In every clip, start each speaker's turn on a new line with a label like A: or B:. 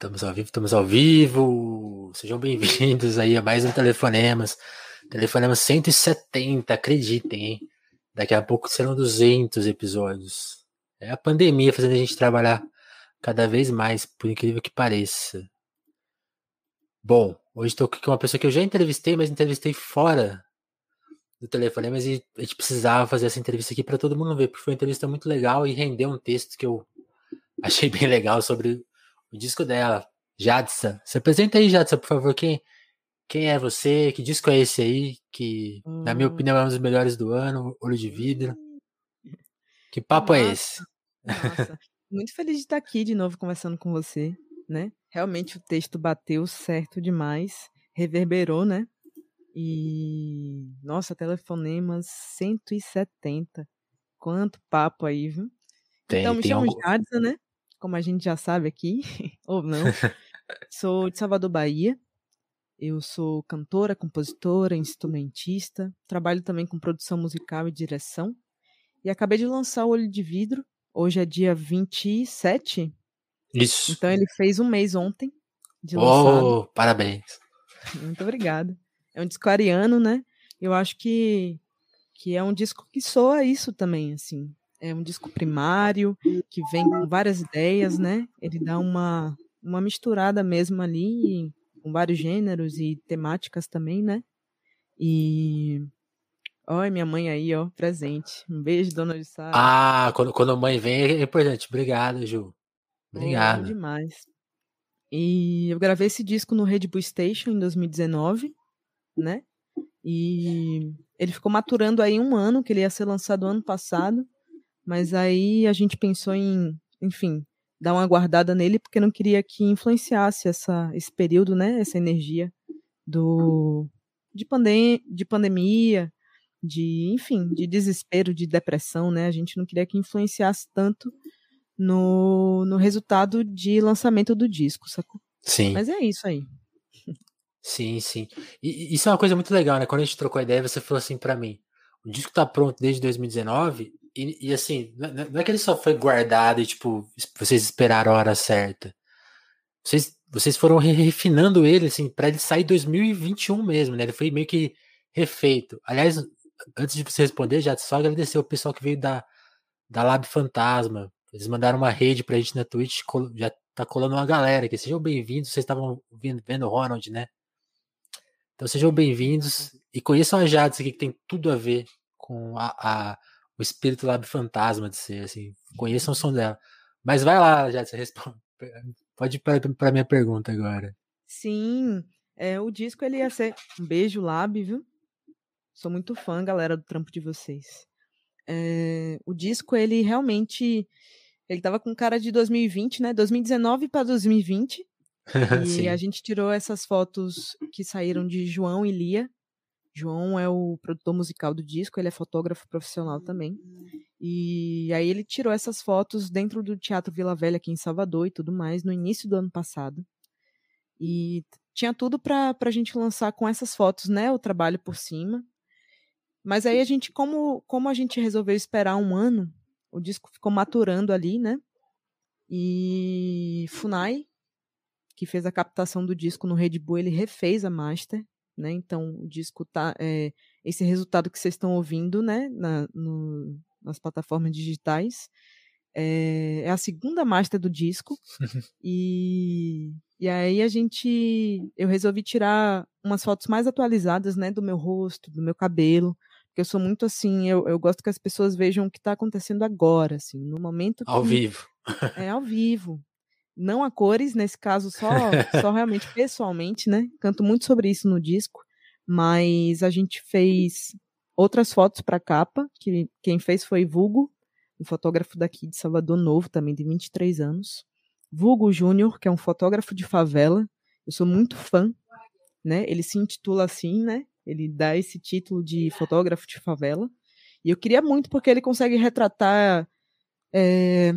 A: Estamos ao vivo, estamos ao vivo. Sejam bem-vindos aí a mais um Telefonemas. Telefonemas 170, acreditem, hein? Daqui a pouco serão 200 episódios. É a pandemia fazendo a gente trabalhar cada vez mais, por incrível que pareça. Bom, hoje estou aqui com uma pessoa que eu já entrevistei, mas entrevistei fora do telefone, mas a gente precisava fazer essa entrevista aqui para todo mundo ver, porque foi uma entrevista muito legal e rendeu um texto que eu achei bem legal sobre o disco dela, Jadsa. Se apresenta aí, Jadsa, por favor. Quem, quem é você? Que disco é esse aí? Que, hum. na minha hum. opinião, é um dos melhores do ano, Olho de Vidro. Que papo é Nossa. é esse?
B: Nossa. Muito feliz de estar aqui de novo conversando com você, né? Realmente o texto bateu certo demais, reverberou, né? E nossa, telefonemas 170. Quanto papo aí, viu? Tem, então me chamo. Jadsa, né? Como a gente já sabe aqui, ou não. Sou de Salvador, Bahia. Eu sou cantora, compositora, instrumentista. Trabalho também com produção musical e direção. E acabei de lançar o Olho de Vidro. Hoje é dia 27.
A: Isso.
B: Então ele fez um mês ontem
A: de lançado. Oh, parabéns.
B: Muito obrigada. É um disco ariano, né? Eu acho que, que é um disco que soa isso também, assim. É um disco primário que vem com várias ideias, né? Ele dá uma, uma misturada mesmo ali com vários gêneros e temáticas também, né? E Olha, minha mãe aí, ó, presente. Um beijo, dona de Sá.
A: Ah, quando, quando a mãe vem é importante. Obrigado, Ju. Obrigado.
B: É, demais. E eu gravei esse disco no Red Bull Station em 2019, né? E ele ficou maturando aí um ano, que ele ia ser lançado ano passado. Mas aí a gente pensou em, enfim, dar uma guardada nele porque não queria que influenciasse essa, esse período, né, essa energia do de, pandem de pandemia, de, enfim, de desespero, de depressão, né? A gente não queria que influenciasse tanto no, no resultado de lançamento do disco, sacou?
A: Sim.
B: Mas é isso aí.
A: Sim, sim. E isso é uma coisa muito legal, né? Quando a gente trocou a ideia, você falou assim para mim: o disco tá pronto desde 2019 e, e, assim, não é que ele só foi guardado e, tipo, vocês esperaram a hora certa. Vocês, vocês foram refinando ele, assim, pra ele sair em 2021 mesmo, né? Ele foi meio que refeito. Aliás, antes de você responder, já só agradecer o pessoal que veio da, da Lab Fantasma. Eles mandaram uma rede pra gente na Twitch, já tá colando uma galera aqui. Sejam bem-vindos, vocês estavam vendo o Ronald, né? Então sejam bem-vindos e conheçam a Jades aqui, que tem tudo a ver com a, a o espírito Lab Fantasma de ser, assim. Conheçam o som dela. Mas vai lá, Jades, responde. Pode ir para a minha pergunta agora.
B: Sim, é, o disco ele ia ser. Um beijo, Lab, viu? Sou muito fã, galera, do trampo de vocês. É, o disco, ele realmente. Ele tava com cara de 2020, né? 2019 para 2020. e a gente tirou essas fotos que saíram de João e Lia, João é o produtor musical do disco, ele é fotógrafo profissional também. E aí ele tirou essas fotos dentro do Teatro Vila Velha aqui em Salvador e tudo mais no início do ano passado. E tinha tudo para a gente lançar com essas fotos, né, o trabalho por cima. Mas aí a gente, como, como a gente resolveu esperar um ano, o disco ficou maturando ali, né? E Funai, que fez a captação do disco no Red Bull, ele refez a master né? Então o disco tá é, esse resultado que vocês estão ouvindo, né? Na, no, nas plataformas digitais é, é, a segunda master do disco e e aí a gente eu resolvi tirar umas fotos mais atualizadas, né? Do meu rosto, do meu cabelo porque eu sou muito assim, eu, eu gosto que as pessoas vejam o que está acontecendo agora, assim, no momento
A: que, Ao vivo.
B: É, ao vivo não a cores, nesse caso só, só realmente pessoalmente, né? Canto muito sobre isso no disco, mas a gente fez outras fotos para capa, que quem fez foi Vulgo, um fotógrafo daqui de Salvador Novo, também de 23 anos. Vulgo Júnior, que é um fotógrafo de favela. Eu sou muito fã, né? Ele se intitula assim, né? Ele dá esse título de fotógrafo de favela. E eu queria muito porque ele consegue retratar é,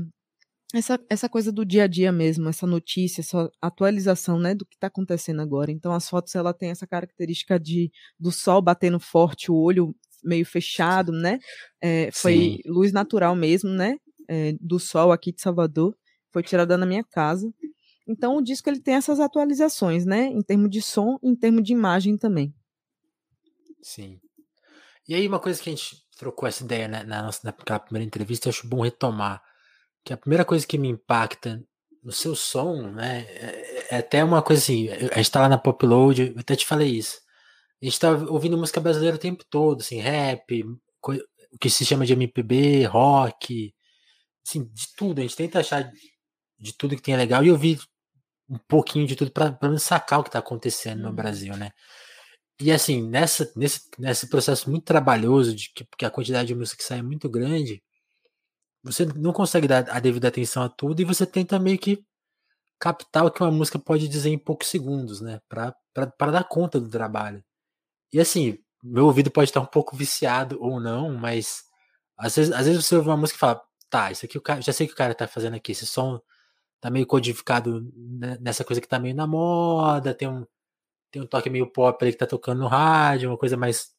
B: essa, essa coisa do dia a dia mesmo, essa notícia, essa atualização, né, do que está acontecendo agora. Então as fotos ela tem essa característica de do sol batendo forte, o olho meio fechado, né? É, foi Sim. luz natural mesmo, né? É, do sol aqui de Salvador, foi tirada na minha casa. Então o disco ele tem essas atualizações, né? Em termos de som, em termos de imagem também.
A: Sim. E aí uma coisa que a gente trocou essa ideia né, na nossa naquela primeira entrevista, eu acho bom retomar que a primeira coisa que me impacta no seu som, né, é, é até uma coisa assim, a gente tá lá na Popload, eu até te falei isso. A gente tá ouvindo música brasileira o tempo todo, assim, rap, o que se chama de MPB, rock, assim, de tudo. A gente tenta achar de tudo que tem legal e ouvir um pouquinho de tudo para sacar o que está acontecendo no uhum. Brasil, né? E assim, nessa, nesse, nesse processo muito trabalhoso, de que porque a quantidade de música que sai é muito grande, você não consegue dar a devida atenção a tudo e você tenta meio que captar o que uma música pode dizer em poucos segundos, né? Para dar conta do trabalho. E assim, meu ouvido pode estar um pouco viciado ou não, mas às vezes, às vezes você ouve uma música e fala, tá, isso aqui o cara, já sei o que o cara tá fazendo aqui, esse som tá meio codificado nessa coisa que tá meio na moda, tem um, tem um toque meio pop ali que tá tocando no rádio, uma coisa mais.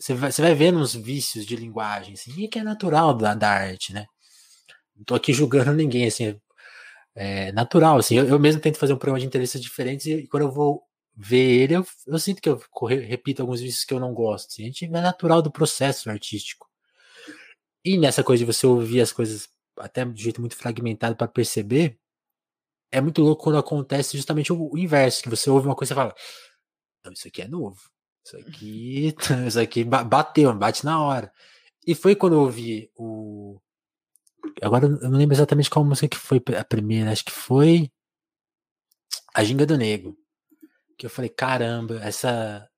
A: Você vai, você vai vendo uns vícios de linguagem, assim, que é natural da, da arte, né? Não tô aqui julgando ninguém, assim, é natural, assim, eu, eu mesmo tento fazer um programa de interesses diferentes e, quando eu vou ver ele, eu, eu sinto que eu repito alguns vícios que eu não gosto, assim, a gente é natural do processo artístico. E nessa coisa de você ouvir as coisas até de jeito muito fragmentado para perceber, é muito louco quando acontece justamente o, o, inverso, que você ouve uma coisa e fala, não, isso aqui é novo. Isso aqui, isso aqui bateu, bate na hora. E foi quando eu ouvi o. Agora eu não lembro exatamente qual música que foi a primeira, acho que foi A Ginga do Negro. Que eu falei, caramba, essa,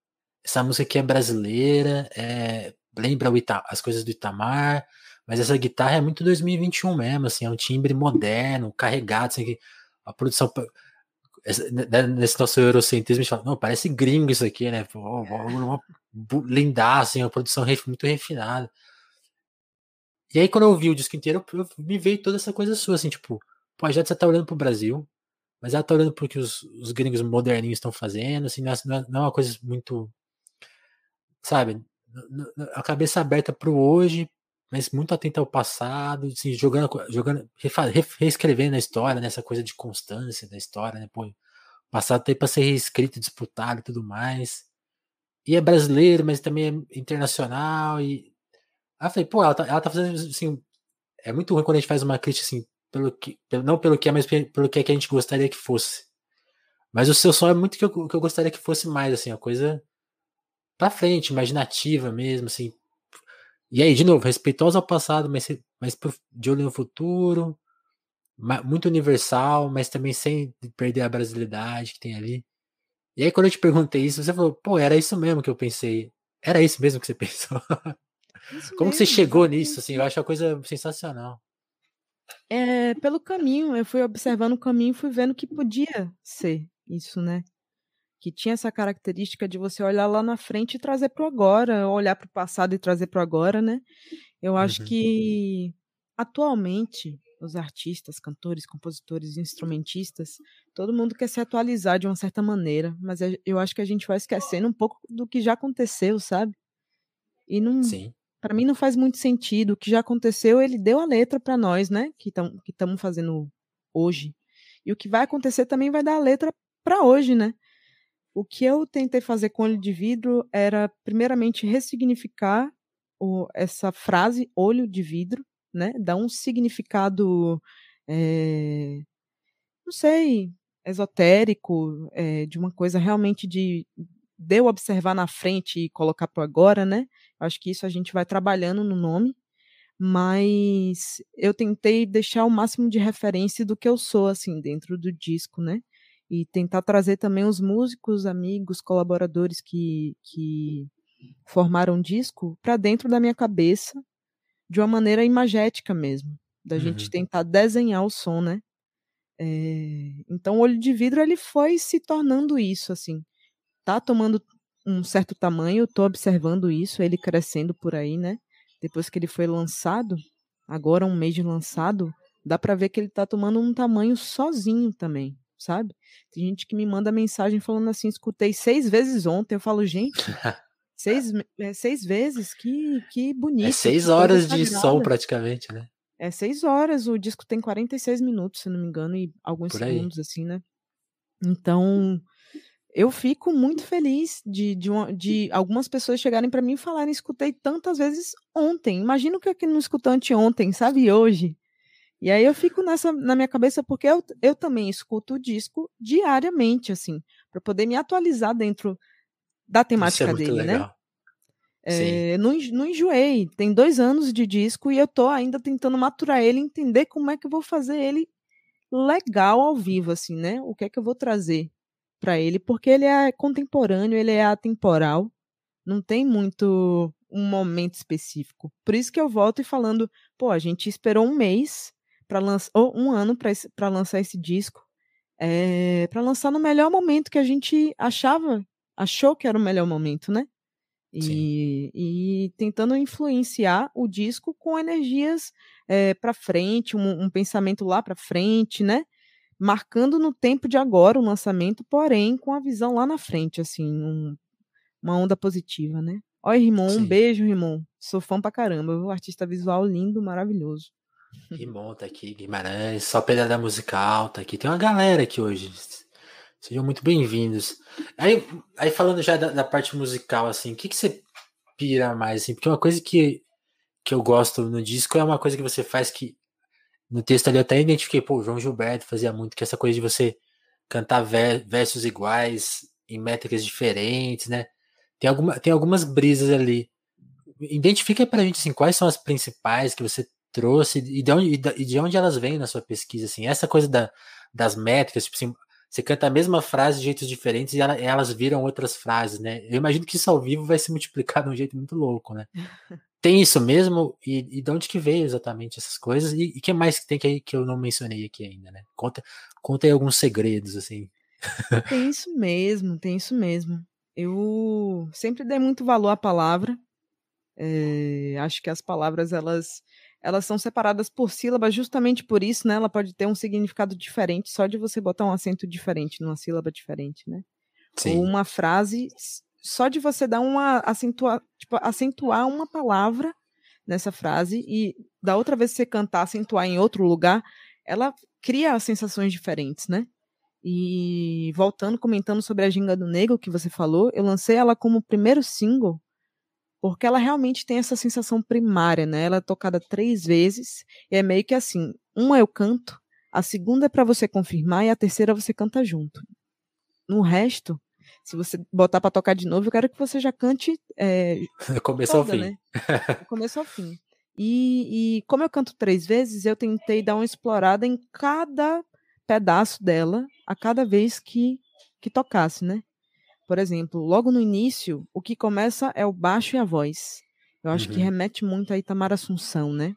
A: essa música aqui é brasileira, é, lembra Ita, as coisas do Itamar, mas essa guitarra é muito 2021 mesmo, assim, é um timbre moderno, carregado, assim, a produção nesse nosso eurocentrismo, a gente fala, não, parece gringo isso aqui, né? Lindaço, assim, uma produção muito refinada. E aí, quando eu ouvi o disco inteiro, eu, me veio toda essa coisa sua, assim, tipo, pô, já você tá olhando pro Brasil, mas ela tá olhando pro que os, os gringos moderninhos estão fazendo, assim, não é, não é uma coisa muito, sabe, a cabeça aberta pro hoje, mas muito atento ao passado, assim, jogando, jogando reescrevendo a história, nessa né, coisa de constância da história, né? Pô, passado tem para ser reescrito, disputado e tudo mais. E é brasileiro, mas também é internacional. E aí eu falei, pô, ela tá, ela tá fazendo assim. É muito ruim quando a gente faz uma crítica assim, pelo que, não pelo que é, mas pelo que é que a gente gostaria que fosse. Mas o seu som é muito que eu, que eu gostaria que fosse mais, assim, a coisa pra frente, imaginativa mesmo, assim, e aí, de novo, respeitosa ao passado, mas, mas de olho no futuro, muito universal, mas também sem perder a brasilidade que tem ali. E aí, quando eu te perguntei isso, você falou, pô, era isso mesmo que eu pensei. Era isso mesmo que você pensou? Isso Como mesmo, você chegou nisso? Assim, eu acho a coisa sensacional.
B: É, pelo caminho, eu fui observando o caminho e fui vendo que podia ser isso, né? Que tinha essa característica de você olhar lá na frente e trazer para o agora, olhar para o passado e trazer para o agora, né? Eu acho uhum. que atualmente os artistas, cantores, compositores, instrumentistas, todo mundo quer se atualizar de uma certa maneira, mas eu acho que a gente vai esquecendo um pouco do que já aconteceu, sabe? E não, para mim não faz muito sentido. O que já aconteceu, ele deu a letra para nós, né? Que estamos que fazendo hoje. E o que vai acontecer também vai dar a letra para hoje, né? O que eu tentei fazer com olho de vidro era, primeiramente, ressignificar o, essa frase olho de vidro, né? Dar um significado, é, não sei, esotérico, é, de uma coisa realmente de, de eu observar na frente e colocar para agora, né? Acho que isso a gente vai trabalhando no nome, mas eu tentei deixar o máximo de referência do que eu sou, assim, dentro do disco, né? E tentar trazer também os músicos, amigos, colaboradores que, que formaram o disco para dentro da minha cabeça de uma maneira imagética mesmo, da uhum. gente tentar desenhar o som, né? É, então, o olho de vidro ele foi se tornando isso, assim, tá tomando um certo tamanho, tô observando isso, ele crescendo por aí, né? Depois que ele foi lançado, agora um mês de lançado, dá para ver que ele tá tomando um tamanho sozinho também sabe? Tem gente que me manda mensagem falando assim, escutei seis vezes ontem. Eu falo, gente, seis, é, seis vezes, que, que bonito. É
A: seis horas de som praticamente, né?
B: É seis horas, o disco tem 46 minutos, se não me engano, e alguns segundos, assim, né? Então, eu fico muito feliz de, de, uma, de algumas pessoas chegarem para mim e falarem: escutei tantas vezes ontem. Imagina o que eu não escutou anteontem, sabe? Hoje. E aí eu fico nessa na minha cabeça porque eu, eu também escuto o disco diariamente, assim, para poder me atualizar dentro da é temática é dele, né? legal. né? É, não, não enjoei. Tem dois anos de disco e eu tô ainda tentando maturar ele, entender como é que eu vou fazer ele legal ao vivo, assim, né? O que é que eu vou trazer para ele, porque ele é contemporâneo, ele é atemporal, não tem muito um momento específico. Por isso que eu volto e falando, pô, a gente esperou um mês para lançar, ou um ano para lançar esse disco, é, eh, para lançar no melhor momento que a gente achava, achou que era o melhor momento, né? E, e, tentando influenciar o disco com energias é, eh, para frente, um, um, pensamento lá para frente, né? Marcando no tempo de agora o lançamento, porém com a visão lá na frente, assim, um, uma onda positiva, né? Oi, Rimon, um beijo, Rimon. Sou fã pra caramba, o artista visual lindo, maravilhoso.
A: Rimon tá aqui, Guimarães, só pedada musical tá aqui. Tem uma galera aqui hoje. Sejam muito bem-vindos. Aí, aí falando já da, da, parte musical, assim, o que, que você pira mais, assim? Porque uma coisa que, que eu gosto no disco é uma coisa que você faz que no texto ali eu até identifiquei, pô, o João Gilberto fazia muito, que é essa coisa de você cantar versos iguais em métricas diferentes, né? Tem, alguma, tem algumas brisas ali. Identifica pra gente, assim, quais são as principais que você trouxe e de onde, e de onde elas vêm na sua pesquisa, assim. Essa coisa da, das métricas, tipo assim, você canta a mesma frase de jeitos diferentes e ela, elas viram outras frases, né? Eu imagino que isso ao vivo vai se multiplicar de um jeito muito louco, né? tem isso mesmo? E, e de onde que veio exatamente essas coisas? E o que mais que tem que, que eu não mencionei aqui ainda, né? Conta, conta aí alguns segredos, assim.
B: Tem isso mesmo, tem isso mesmo. Eu sempre dei muito valor à palavra. É, acho que as palavras, elas elas são separadas por sílabas justamente por isso, né? Ela pode ter um significado diferente só de você botar um acento diferente numa sílaba diferente, né? Sim. Ou uma frase só de você dar uma acentuar, tipo, acentuar uma palavra nessa frase e da outra vez que você cantar acentuar em outro lugar, ela cria sensações diferentes, né? E voltando comentando sobre a Ginga do Negro que você falou, eu lancei ela como primeiro single porque ela realmente tem essa sensação primária, né? Ela é tocada três vezes e é meio que assim: uma eu canto, a segunda é para você confirmar e a terceira você canta junto. No resto, se você botar para tocar de novo, eu quero que você já cante. É,
A: começo ao fim. Né?
B: começo ao fim. E, e como eu canto três vezes, eu tentei dar uma explorada em cada pedaço dela, a cada vez que, que tocasse, né? Por exemplo, logo no início, o que começa é o baixo e a voz. Eu acho uhum. que remete muito a Itamar Assunção, né?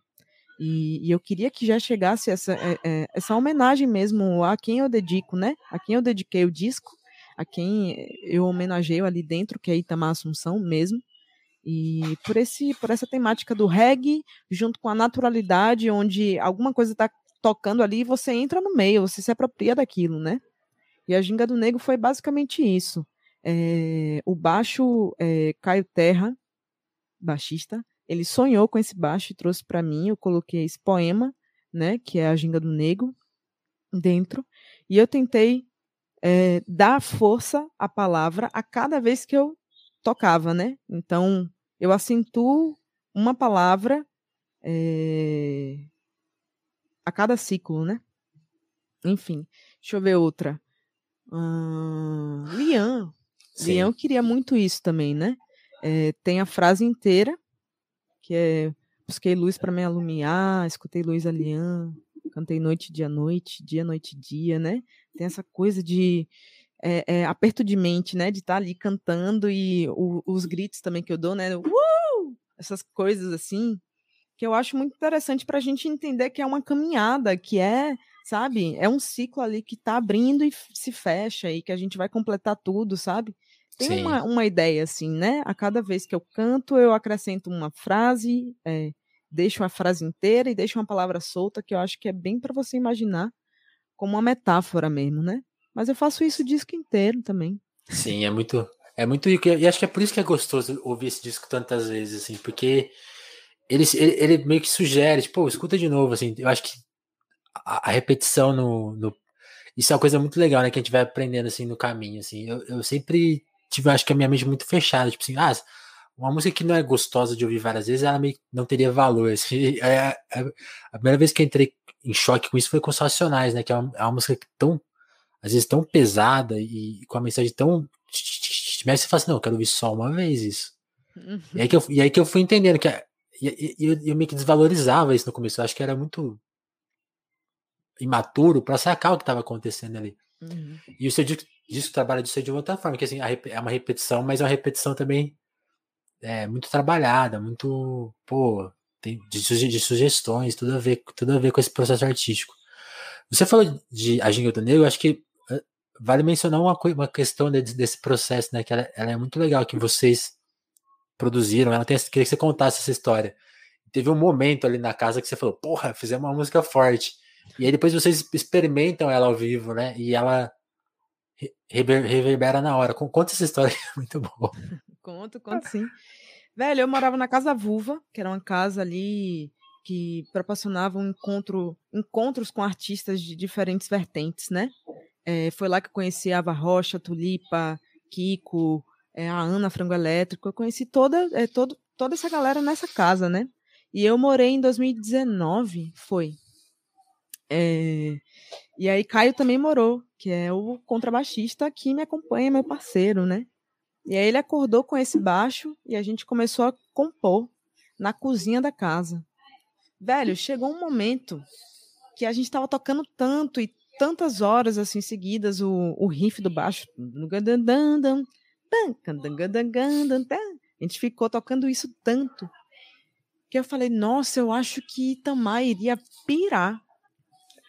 B: E, e, eu queria que já chegasse essa, é, é, essa homenagem mesmo a quem eu dedico, né? A quem eu dediquei o disco, a quem eu homenageio ali dentro, que é Itamar Assunção mesmo. E por, esse, por essa temática do reggae, junto com a naturalidade, onde alguma coisa está tocando ali e você entra no meio, você se apropria daquilo, né? E a Ginga do Negro foi basicamente isso. É, o baixo é, Caio Terra, baixista, ele sonhou com esse baixo e trouxe para mim. Eu coloquei esse poema, né, que é a Ginga do Negro, dentro, e eu tentei é, dar força à palavra a cada vez que eu tocava, né? Então, eu acentuo uma palavra é, a cada ciclo, né? Enfim, deixa eu ver outra. Hum, Lian, Sim. Leão queria muito isso também, né? É, tem a frase inteira, que é busquei luz para me alumiar, escutei luz a Lian, cantei noite, dia, noite, dia, noite, dia, né? Tem essa coisa de é, é, aperto de mente, né? De estar tá ali cantando e o, os gritos também que eu dou, né? Uh! Essas coisas assim, que eu acho muito interessante para a gente entender que é uma caminhada, que é sabe? É um ciclo ali que tá abrindo e se fecha e que a gente vai completar tudo, sabe? Tem uma, uma ideia assim, né? A cada vez que eu canto, eu acrescento uma frase, é, deixo a frase inteira e deixo uma palavra solta, que eu acho que é bem para você imaginar como uma metáfora mesmo, né? Mas eu faço isso o disco inteiro também.
A: Sim, é muito, é muito e acho que é por isso que é gostoso ouvir esse disco tantas vezes, assim, porque ele, ele, ele, meio que sugere, tipo, escuta de novo, assim, eu acho que a, a, repetição no, no, Isso é uma coisa muito legal, né, que a gente vai aprendendo, assim, no caminho, assim. Eu, eu sempre tive, acho que a minha mente muito fechada, tipo assim, ah, uma música que não é gostosa de ouvir várias vezes, ela meio não teria valor. Assim, é, é, a primeira vez que eu entrei em choque com isso foi com os Racionais, né, que é uma, é uma música tão, às vezes, tão pesada e com a mensagem tão... Mas você fala assim, não, eu quero ouvir só uma vez isso. Uhum. E, aí que eu, e aí que eu fui entendendo que e, e eu, eu meio que desvalorizava isso no começo. Eu acho que era muito imaturo para sacar o que estava acontecendo ali. Uhum. E o seu disco, disco trabalha disso de outra forma, que assim, é uma repetição, mas é uma repetição também é, muito trabalhada, muito, pô, tem, de, de, sugestões, tudo a ver, tudo a ver com esse processo artístico. Você falou de A Ginga do Negro, acho que vale mencionar uma, uma questão desse, desse processo, né, que ela, ela, é muito legal, que vocês produziram, ela tem, queria que você contasse essa história. Teve um momento ali na casa que você falou, porra, fizemos uma música forte. E aí depois vocês experimentam ela ao vivo, né? E ela rever, reverbera na hora. Conta essa história, é muito boa.
B: conto, conto sim. Velho, eu morava na Casa Vulva, que era uma casa ali que proporcionava um encontro, encontros com artistas de diferentes vertentes, né? É, foi lá que eu conheci a Ava Rocha, Tulipa, Kiko, é, a Ana Frango Elétrico. Eu conheci toda, é, todo, toda essa galera nessa casa, né? E eu morei em 2019, foi. É, e aí Caio também morou, que é o contrabaixista que me acompanha, meu parceiro, né? E aí ele acordou com esse baixo e a gente começou a compor na cozinha da casa. Velho, chegou um momento que a gente tava tocando tanto e tantas horas assim seguidas o, o riff do baixo. A gente ficou tocando isso tanto que eu falei, nossa, eu acho que Itamar iria pirar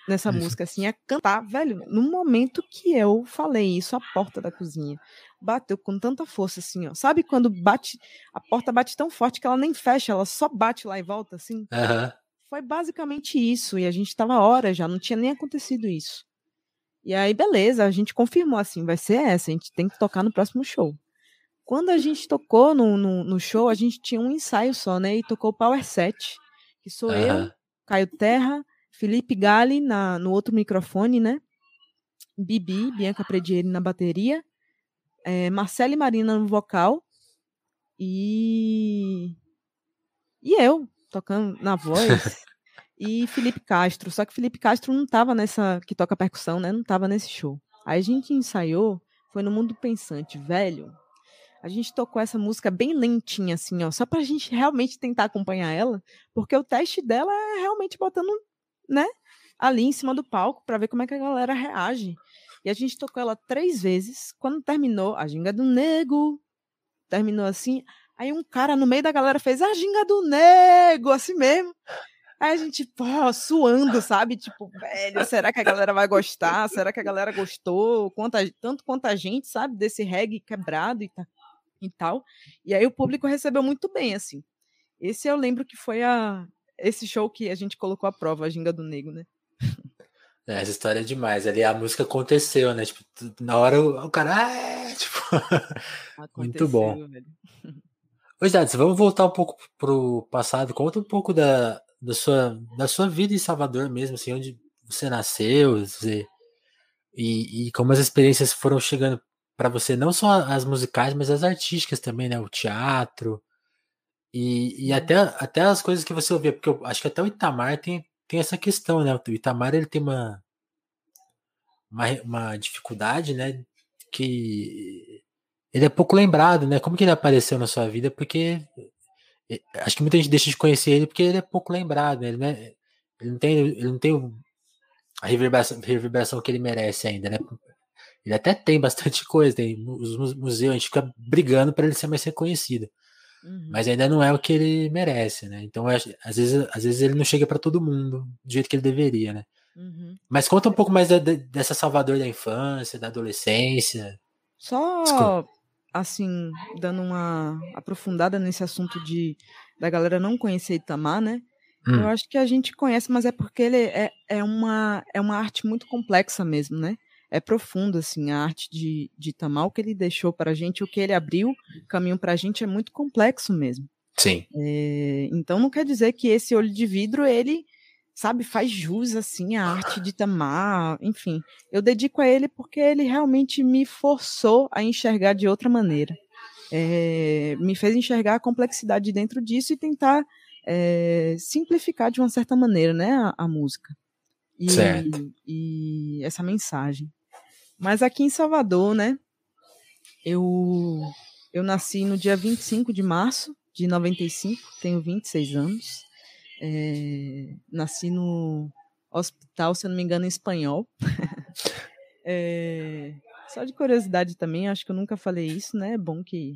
B: nessa música, assim, a cantar, velho, no momento que eu falei isso, a porta da cozinha bateu com tanta força, assim, ó. Sabe quando bate, a porta bate tão forte que ela nem fecha, ela só bate lá e volta, assim?
A: Uhum.
B: Foi basicamente isso, e a gente tava horas já, não tinha nem acontecido isso. E aí, beleza, a gente confirmou assim, vai ser essa, a gente tem que tocar no próximo show. Quando a gente tocou no, no, no show, a gente tinha um ensaio só, né? E tocou o Power Set, que sou uhum. eu, Caio Terra, Felipe Gali na, no outro microfone, né? Bibi, Bianca Predieri na bateria, é, Marcela e Marina no vocal e e eu tocando na voz e Felipe Castro. Só que Felipe Castro não tava nessa que toca percussão, né? Não tava nesse show. Aí a gente ensaiou, foi no Mundo Pensante, velho. A gente tocou essa música bem lentinha, assim, ó, só pra gente realmente tentar acompanhar ela, porque o teste dela é realmente botando, né, ali em cima do palco para ver como é que a galera reage. E a gente tocou ela três vezes. Quando terminou, a ginga do nego, terminou assim. Aí um cara no meio da galera fez a ginga do nego, assim mesmo. Aí a gente, pô, suando, sabe? Tipo, velho, será que a galera vai gostar? Será que a galera gostou? Quanta, tanto quanto a gente, sabe? Desse reggae quebrado e, tá, e tal. E aí o público recebeu muito bem, assim. Esse eu lembro que foi a, esse show que a gente colocou à prova, a Ginga do Nego, né?
A: É, essa história é demais. Ali a música aconteceu, né? Tipo, na hora o, o cara. Ah, é", tipo... muito bom. Oi, Dades, vamos voltar um pouco pro passado. Conta um pouco da, da sua, da sua vida em Salvador mesmo, assim, onde você nasceu, você, e, e como as experiências foram chegando para você, não só as musicais, mas as artísticas também, né? O teatro e, e até, até as coisas que você ouvia, porque eu acho que até o Itamar tem, tem essa questão, né? O Itamar ele tem uma, uma, uma dificuldade, né? Que ele é pouco lembrado, né? Como que ele apareceu na sua vida? Porque Acho que muita gente deixa de conhecer ele porque ele é pouco lembrado, né? Ele, não, é, ele não tem, ele não tem a reverberação, reverberação que ele merece ainda, né? Ele até tem bastante coisa, tem os museus, a gente fica brigando para ele ser mais reconhecido. Uhum. Mas ainda não é o que ele merece, né? Então, às vezes, às vezes ele não chega para todo mundo do jeito que ele deveria, né? Uhum. Mas conta um pouco mais da, dessa Salvador da infância, da adolescência.
B: Só Desculpa assim, dando uma aprofundada nesse assunto de da galera não conhecer Itamar, né? Hum. Eu acho que a gente conhece, mas é porque ele é, é, uma, é uma arte muito complexa mesmo, né? É profundo, assim, a arte de, de Itamar, o que ele deixou para a gente, o que ele abriu caminho para a gente é muito complexo mesmo.
A: Sim.
B: É, então não quer dizer que esse olho de vidro, ele, sabe, faz jus, assim, à arte de Tamar, enfim. Eu dedico a ele porque ele realmente me forçou a enxergar de outra maneira. É, me fez enxergar a complexidade dentro disso e tentar é, simplificar de uma certa maneira, né, a, a música. E,
A: certo.
B: e essa mensagem. Mas aqui em Salvador, né, eu, eu nasci no dia 25 de março de 95, tenho 26 anos. É, nasci no hospital, se eu não me engano, em espanhol. é, só de curiosidade também, acho que eu nunca falei isso, né? É bom que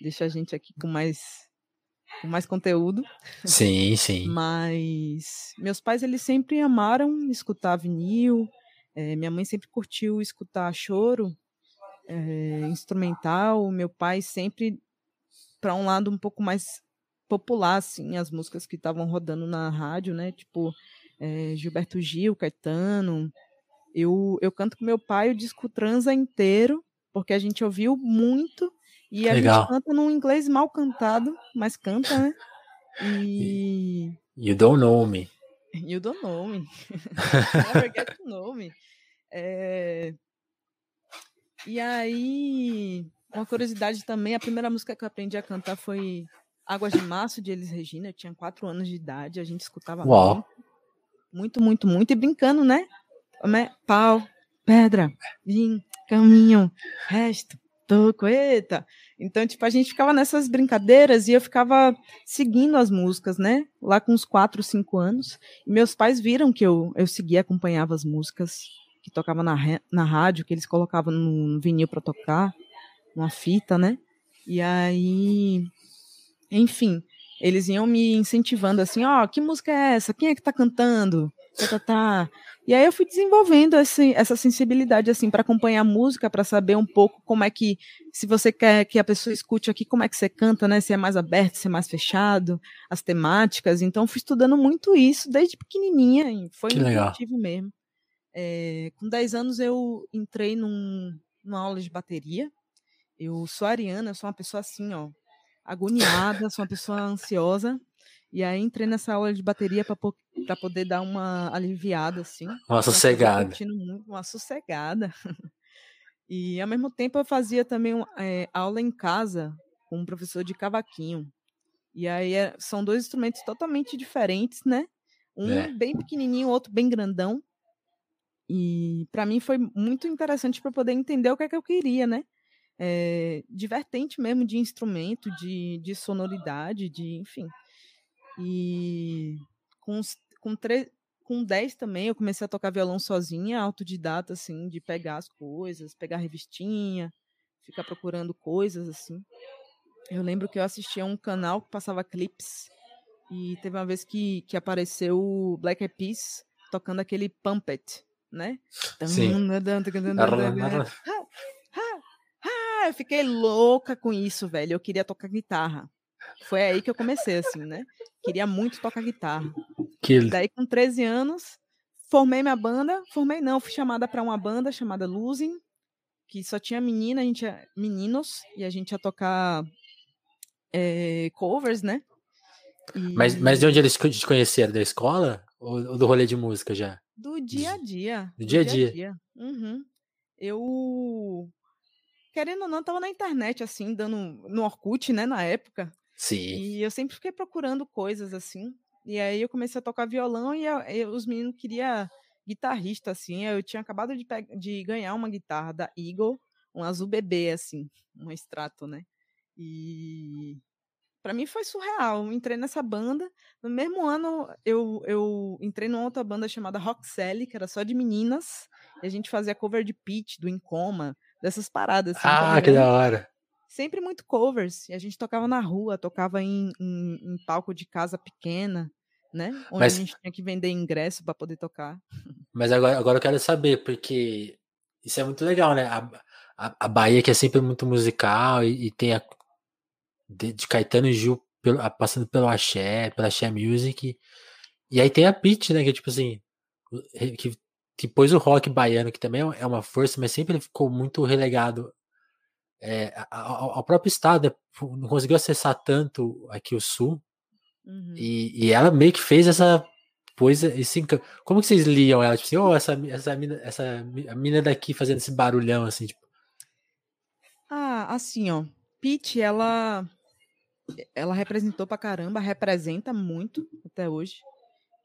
B: deixa a gente aqui com mais com mais conteúdo.
A: Sim, sim.
B: Mas meus pais eles sempre amaram escutar vinil. É, minha mãe sempre curtiu escutar choro é, instrumental. Meu pai sempre para um lado um pouco mais popular, assim, as músicas que estavam rodando na rádio, né? Tipo é, Gilberto Gil, Caetano. Eu, eu canto com meu pai o disco Transa inteiro, porque a gente ouviu muito e a
A: Legal.
B: gente canta num inglês mal cantado, mas canta, né? E.
A: You don't know me.
B: You don't know me. Never get to know me. É... E aí, uma curiosidade também, a primeira música que eu aprendi a cantar foi Águas de Março, de Elis Regina. Eu tinha quatro anos de idade, a gente escutava
A: Uau.
B: muito, muito, muito, muito, e brincando, né? Né? Pau, pedra, vinho, caminho, resto, toco, eita. Então, tipo, a gente ficava nessas brincadeiras e eu ficava seguindo as músicas, né? Lá com uns quatro, cinco anos. E meus pais viram que eu, eu seguia, acompanhava as músicas que tocavam na, na rádio, que eles colocavam no vinil para tocar, numa fita, né? E aí, enfim, eles iam me incentivando assim, ó, que música é essa? Quem é que tá cantando? Tá, tá, tá. E aí eu fui desenvolvendo essa sensibilidade assim para acompanhar a música, para saber um pouco como é que se você quer que a pessoa escute aqui, como é que você canta, né? Se é mais aberto, se é mais fechado, as temáticas. Então fui estudando muito isso desde pequenininha, foi
A: Que legal.
B: motivo mesmo. É, com 10 anos eu entrei num, numa aula de bateria. Eu sou ariana, eu sou uma pessoa assim, ó, agoniada, sou uma pessoa ansiosa. E aí entrei nessa aula de bateria para poder dar uma aliviada, assim.
A: Uma sossegada.
B: muito, uma sossegada. E ao mesmo tempo eu fazia também eh, aula em casa com um professor de cavaquinho. E aí é- são dois instrumentos totalmente diferentes, né? Um
A: É.
B: bem pequenininho, o outro bem grandão. E para mim foi muito interessante para poder entender o que é que eu queria, né? É, de vertente mesmo de instrumento, de, de sonoridade, de enfim. E com, com, com 10 também eu comecei a tocar violão sozinha, autodidata, assim, de pegar as coisas, pegar revistinha, ficar procurando coisas, assim. Eu lembro que eu assistia a um canal que passava clipes e teve uma vez que, que apareceu o Black Eyed Peas tocando aquele Pumpet, né?
A: Sim.
B: Eu fiquei louca com isso, velho. Eu queria tocar guitarra. Foi aí que eu comecei, assim, né? Queria muito tocar guitarra.
A: Que...
B: Daí, com 13 anos, formei minha banda. Formei não, fui chamada para uma banda chamada Losing, que só tinha menina, a gente ia, meninos, e a gente ia tocar eh, covers, né?
A: Mas, mas de onde eles te conheceram? Da escola? Ou, ou do rolê de música já?
B: Do dia a dia.
A: Do dia a dia.
B: Uhum. Eu, querendo ou não, tava na internet, assim, dando no Orkut, né, na época.
A: Sim.
B: E eu sempre fiquei procurando coisas, assim. E aí eu comecei a tocar violão e, eu- e os meninos queriam guitarrista, assim. Eu tinha acabado de, de ganhar uma guitarra da Eagle, um azul bebê, assim, um extrato, né? E para mim foi surreal. Eu entrei nessa banda. No mesmo ano, eu, eu entrei numa outra banda chamada Rock Sally, que era só de meninas. E a gente fazia cover de Pitch, do Incoma, dessas paradas. Assim,
A: Ah, que da hora.
B: Sempre muito covers. E a gente tocava na rua, tocava em, em, em palco de casa pequena, né? Onde
A: Mas-
B: a gente tinha que vender ingresso para poder tocar.
A: Mas agora, agora eu quero saber, porque isso é muito legal, né? A, a, a Bahia que é sempre muito musical e, e tem a de, de Caetano e Gil pelo- a- passando pelo Axé, pela Axé Music. E aí tem a Pitty, né? Que tipo assim, que, que pôs o rock baiano, que também é uma- é uma força, mas sempre ficou muito relegado é, ao próprio estado né, não conseguiu acessar tanto aqui o sul uhum. e, e, ela meio que fez essa coisa esse como que vocês liam ela? Tipo assim, oh, essa essa mina, essa a mina daqui fazendo esse barulhão assim tipo.
B: Ah assim ó Pete ela ela representou pra caramba representa muito até hoje.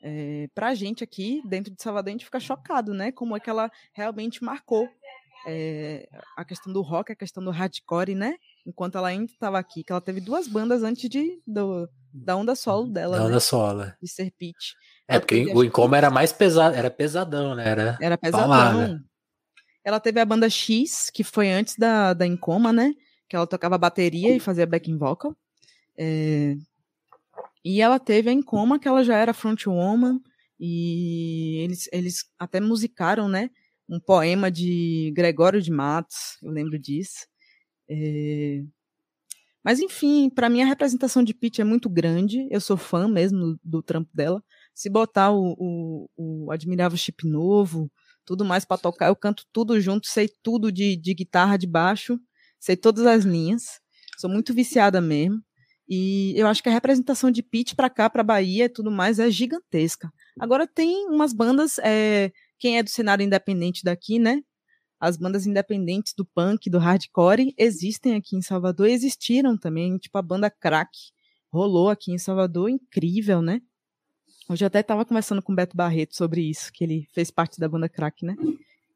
B: É, pra gente aqui dentro de Salvador a gente fica chocado né como é que ela realmente marcou é, a questão do rock, a questão do hardcore, né? Enquanto ela ainda estava aqui, que ela teve duas bandas antes de do, da onda solo dela.
A: Da
B: né?
A: onda solo. É.
B: De ser Pitch.
A: É, porque o Incoma era mais pesado, era pesadão, né? Era,
B: era pesadão. Ela teve a banda X, que foi antes da, da Incoma, né? Que ela tocava bateria e fazia backing vocal. É... E ela teve a Incoma, que ela já era frontwoman. E eles, eles até musicaram, né? Um poema de Gregório de Matos, eu lembro disso. É... Mas, enfim, para mim a representação de Pete é muito grande. Eu sou fã mesmo do, do trampo dela. Se botar o, o, o Admirável Chip Novo, tudo mais para tocar, eu canto tudo junto, sei tudo de, de guitarra, de baixo, sei todas as linhas. Sou muito viciada mesmo. E eu acho que a representação de Pete para cá, para Bahia e tudo mais é gigantesca. Agora tem umas bandas é, quem é do cenário independente daqui, né? As bandas independentes do punk, do hardcore, existem aqui em Salvador, existiram também, tipo a banda Crack, rolou aqui em Salvador, incrível, né? Hoje até estava conversando com o Beto Barreto sobre isso, que ele fez parte da banda Crack, né?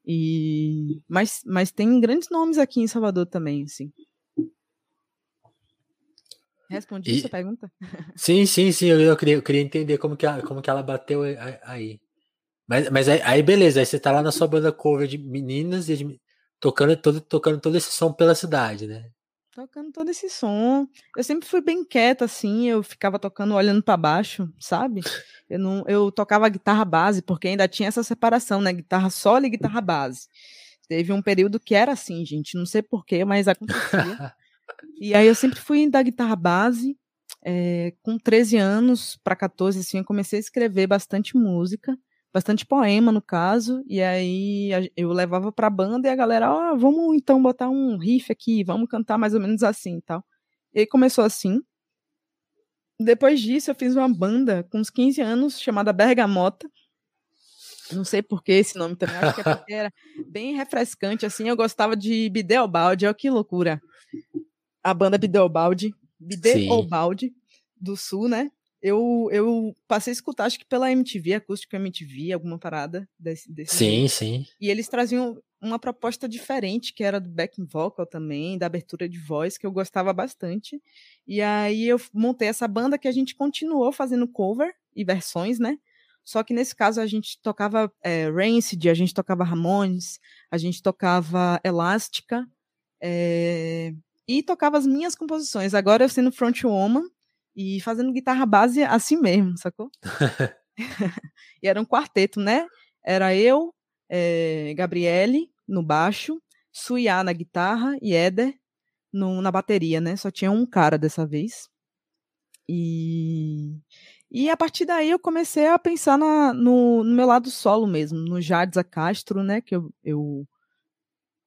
B: E mas, mas tem grandes nomes aqui em Salvador também, assim. Respondi e... sua pergunta?
A: Sim, sim, sim. Eu, eu, queria, eu queria entender como que, como que ela bateu aí. Mas, mas aí, aí, beleza, aí você tá lá na sua banda cover de meninas e de, tocando, todo, tocando todo esse som pela cidade, né?
B: Tocando todo esse som. Eu sempre fui bem quieta, assim, eu ficava tocando olhando para baixo, sabe? Eu, não, eu tocava guitarra base, porque ainda tinha essa separação, né? Guitarra solo e guitarra base. Teve um período que era assim, gente, não sei porquê, mas acontecia. e aí eu sempre fui da guitarra base. É, com 13 anos para 14, assim, eu comecei a escrever bastante música bastante poema no caso, e aí eu levava pra banda e a galera, ó, oh, vamos então botar um riff aqui, vamos cantar mais ou menos assim e tal. E aí começou assim. Depois disso, eu fiz uma banda com uns 15 anos chamada Bergamota. Não sei por que esse nome também, acho que é porque era bem refrescante, assim. Eu gostava de Bideobaldi, olha que loucura. A banda Bideobaldi, Bideobaldi, do Sul, né? Eu, eu passei a escutar, acho que pela MTV, acústica MTV, alguma parada desse, desse
A: Sim, jeito. sim.
B: E eles traziam uma proposta diferente, que era do backing vocal também, da abertura de voz, que eu gostava bastante. E aí eu montei essa banda que a gente continuou fazendo cover e versões, né? Só que nesse caso a gente tocava é, Rancid, a gente tocava Ramones, a gente tocava Elástica, é, e tocava as minhas composições. Agora eu sendo frontwoman, e fazendo guitarra base assim mesmo, sacou? e era um quarteto, né? Era eu, é, Gabriele no baixo, Suiá na guitarra e Éder no, na bateria, né? Só tinha um cara dessa vez. E, e a partir daí eu comecei a pensar na, no, no meu lado solo mesmo, no Jadza Castro, né? Que eu, eu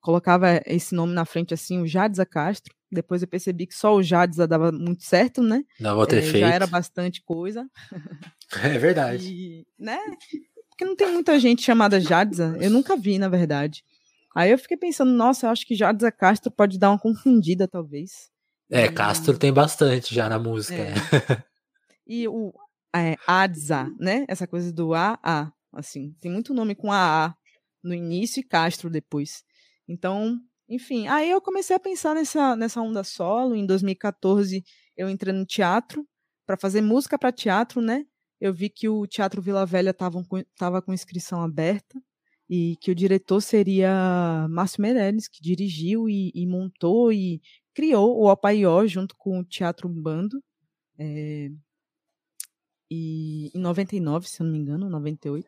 B: colocava esse nome na frente assim, o Jadza Castro. Depois eu percebi que só o Jadza dava muito certo, né?
A: Dava ter é, feito.
B: Já era bastante coisa.
A: É verdade.
B: E, né? Porque não tem muita gente chamada Jadza. Eu nunca vi, na verdade. Aí eu fiquei pensando, nossa, eu acho que Jadza Castro pode dar uma confundida, talvez.
A: É, e... Castro tem bastante já na música. É. Né?
B: E o é, Adza, né? Essa coisa do AA, assim. Tem muito nome com AA no início e Castro depois. Então, enfim, aí eu comecei a pensar nessa, nessa onda solo. Em 2014, eu entrei no teatro para fazer música para teatro, né? Eu vi que o Teatro Vila Velha estava com, tava com inscrição aberta e que o diretor seria Márcio Meirelles, que dirigiu e, e montou e criou o Opaió junto com o Teatro Bando. É, e em 99, se eu não me engano, 98.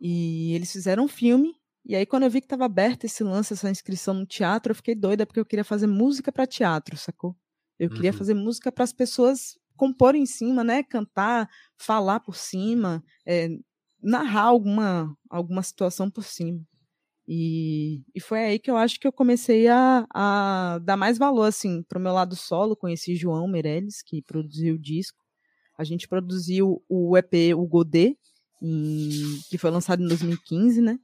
B: E eles fizeram um filme e aí, quando eu vi que estava aberto esse lance, essa inscrição no teatro, eu fiquei doida porque eu queria fazer música para teatro, sacou? Eu queria uhum. fazer música para as pessoas compor em cima, né? Cantar, falar por cima, é, narrar alguma, alguma situação por cima. E, e foi aí que eu acho que eu comecei a, a dar mais valor, assim, pro meu lado solo. Conheci João Meirelles, que produziu o disco. A gente produziu o EP, o Godê, em, que foi lançado em 2015, né?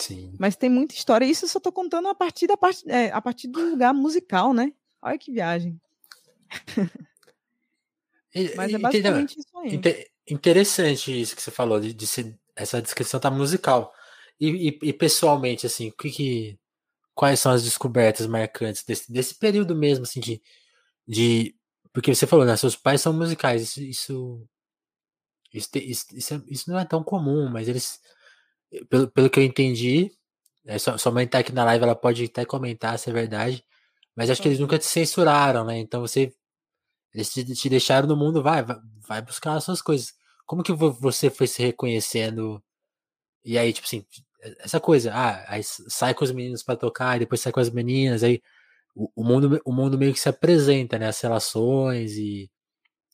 A: Sim.
B: Mas tem muita história. Isso eu só tô contando a partir, da part... É, a partir do lugar musical, né? Olha que viagem. Mas é basicamente isso aí.
A: Interessante isso que você falou, de, de ser, essa descrição tá musical. E, e, e, pessoalmente, assim, o que, que quais são as descobertas marcantes desse, desse período mesmo, assim, de, de porque você falou, né, seus pais são musicais, isso isso, isso, isso, isso, é, isso não é tão comum, mas eles, pelo, pelo que eu entendi, é, sua, sua mãe tá aqui na live, ela pode até comentar se é verdade, mas acho que eles nunca te censuraram, né? Então você eles te, te deixaram no mundo, vai, vai, vai buscar as suas coisas. Como que você foi se reconhecendo? E aí, tipo assim, essa coisa, ah, aí sai com os meninos para tocar, e depois sai com as meninas, aí o, o, mundo, o mundo meio que se apresenta, né? As relações e.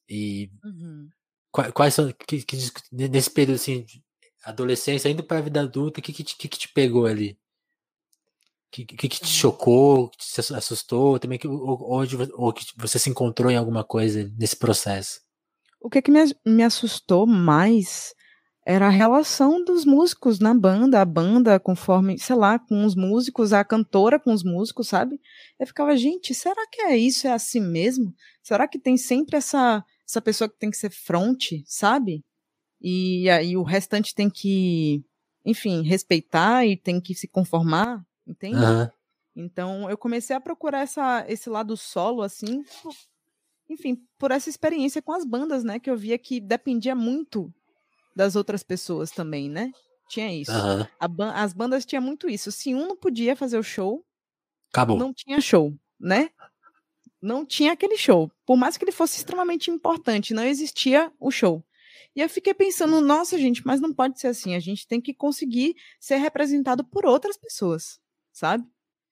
A: e
B: uhum.
A: quais, são. Que, que, nesse período assim, adolescência, indo para a vida adulta, o que, que, que, que te pegou ali? que, que, que te chocou, que te assustou, também que onde ou que você se encontrou em alguma coisa nesse processo?
B: O que, que me, me assustou mais era a relação dos músicos na banda, a banda conforme, sei lá, com os músicos, a cantora com os músicos, sabe? Eu ficava, gente, será que é isso? É assim mesmo? Será que tem sempre essa, essa pessoa que tem que ser fronte, sabe? E aí o restante tem que, enfim, respeitar e tem que se conformar? entende? Uhum. Então eu comecei a procurar essa, esse lado solo, assim, enfim, por essa experiência com as bandas, né? Que eu via que dependia muito das outras pessoas também, né? Tinha isso.
A: Uhum.
B: As bandas tinham muito isso. Se um não podia fazer o show,
A: Acabou.
B: não tinha show, né? Não tinha aquele show. Por mais que ele fosse extremamente importante, não existia o show. E eu fiquei pensando, nossa, gente, mas não pode ser assim. A gente tem que conseguir ser representado por outras pessoas sabe? Então,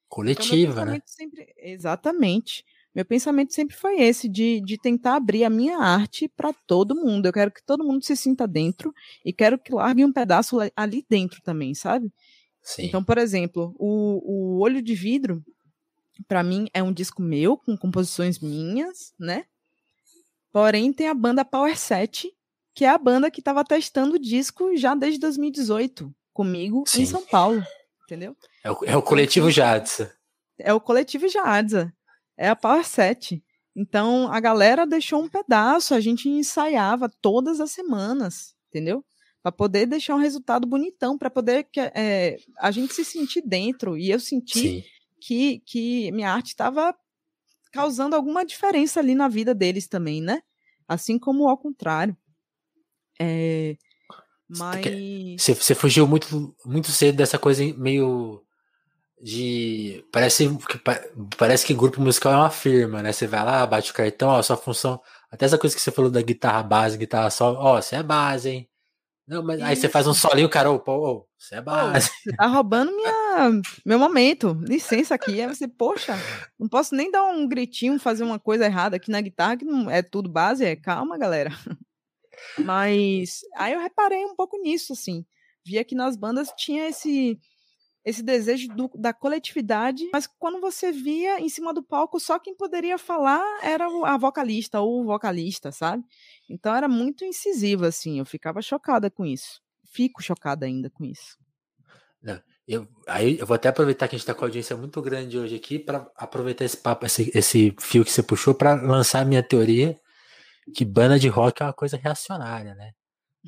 A: Coletiva, então, né?
B: Sempre... Exatamente. Meu pensamento sempre foi esse, de, de tentar abrir a minha arte para todo mundo. Eu quero que todo mundo se sinta dentro e quero que largue um pedaço ali dentro também, sabe?
A: Sim.
B: Então, por exemplo, o, o Olho de Vidro, para mim, é um disco meu, com composições minhas, né? Porém, tem a banda Power 7, que é a banda que estava testando o disco já desde 2018 comigo Sim. em São Paulo entendeu?
A: É o, é o coletivo Jadza.
B: É o coletivo Jadza. É a Power 7. Então a galera deixou um pedaço, a gente ensaiava todas as semanas, entendeu? Para poder deixar um resultado bonitão, para poder que, é, a gente se sentir dentro. E eu senti que, que minha arte estava causando alguma diferença ali na vida deles também, né? Assim como ao contrário. É, mas.
A: Você, você fugiu muito, muito cedo dessa coisa meio de. Parece que, parece que grupo musical é uma firma, né? Você vai lá, bate o cartão, ó, sua função. Até essa coisa que você falou da guitarra base, guitarra solo, ó, você é base, hein? Não, mas aí você faz um solinho, cara, ô, pô, você é base.
B: você tá roubando minha, meu momento. Licença aqui. Aí você, poxa, não posso nem dar um gritinho, fazer uma coisa errada aqui na guitarra, que não é tudo base. É calma, galera. Mas aí eu reparei um pouco nisso, assim. Via que nas bandas tinha esse esse desejo do, da coletividade, mas quando você via em cima do palco, só quem poderia falar era a vocalista ou o vocalista, sabe? Então era muito incisivo, assim, eu ficava chocada com isso. Fico chocada ainda com isso.
A: Não, eu, aí eu vou até aproveitar que a gente está com a audiência muito grande hoje aqui para aproveitar esse papo, esse, esse fio que você puxou para lançar a minha teoria que banda de rock é uma coisa reacionária, né?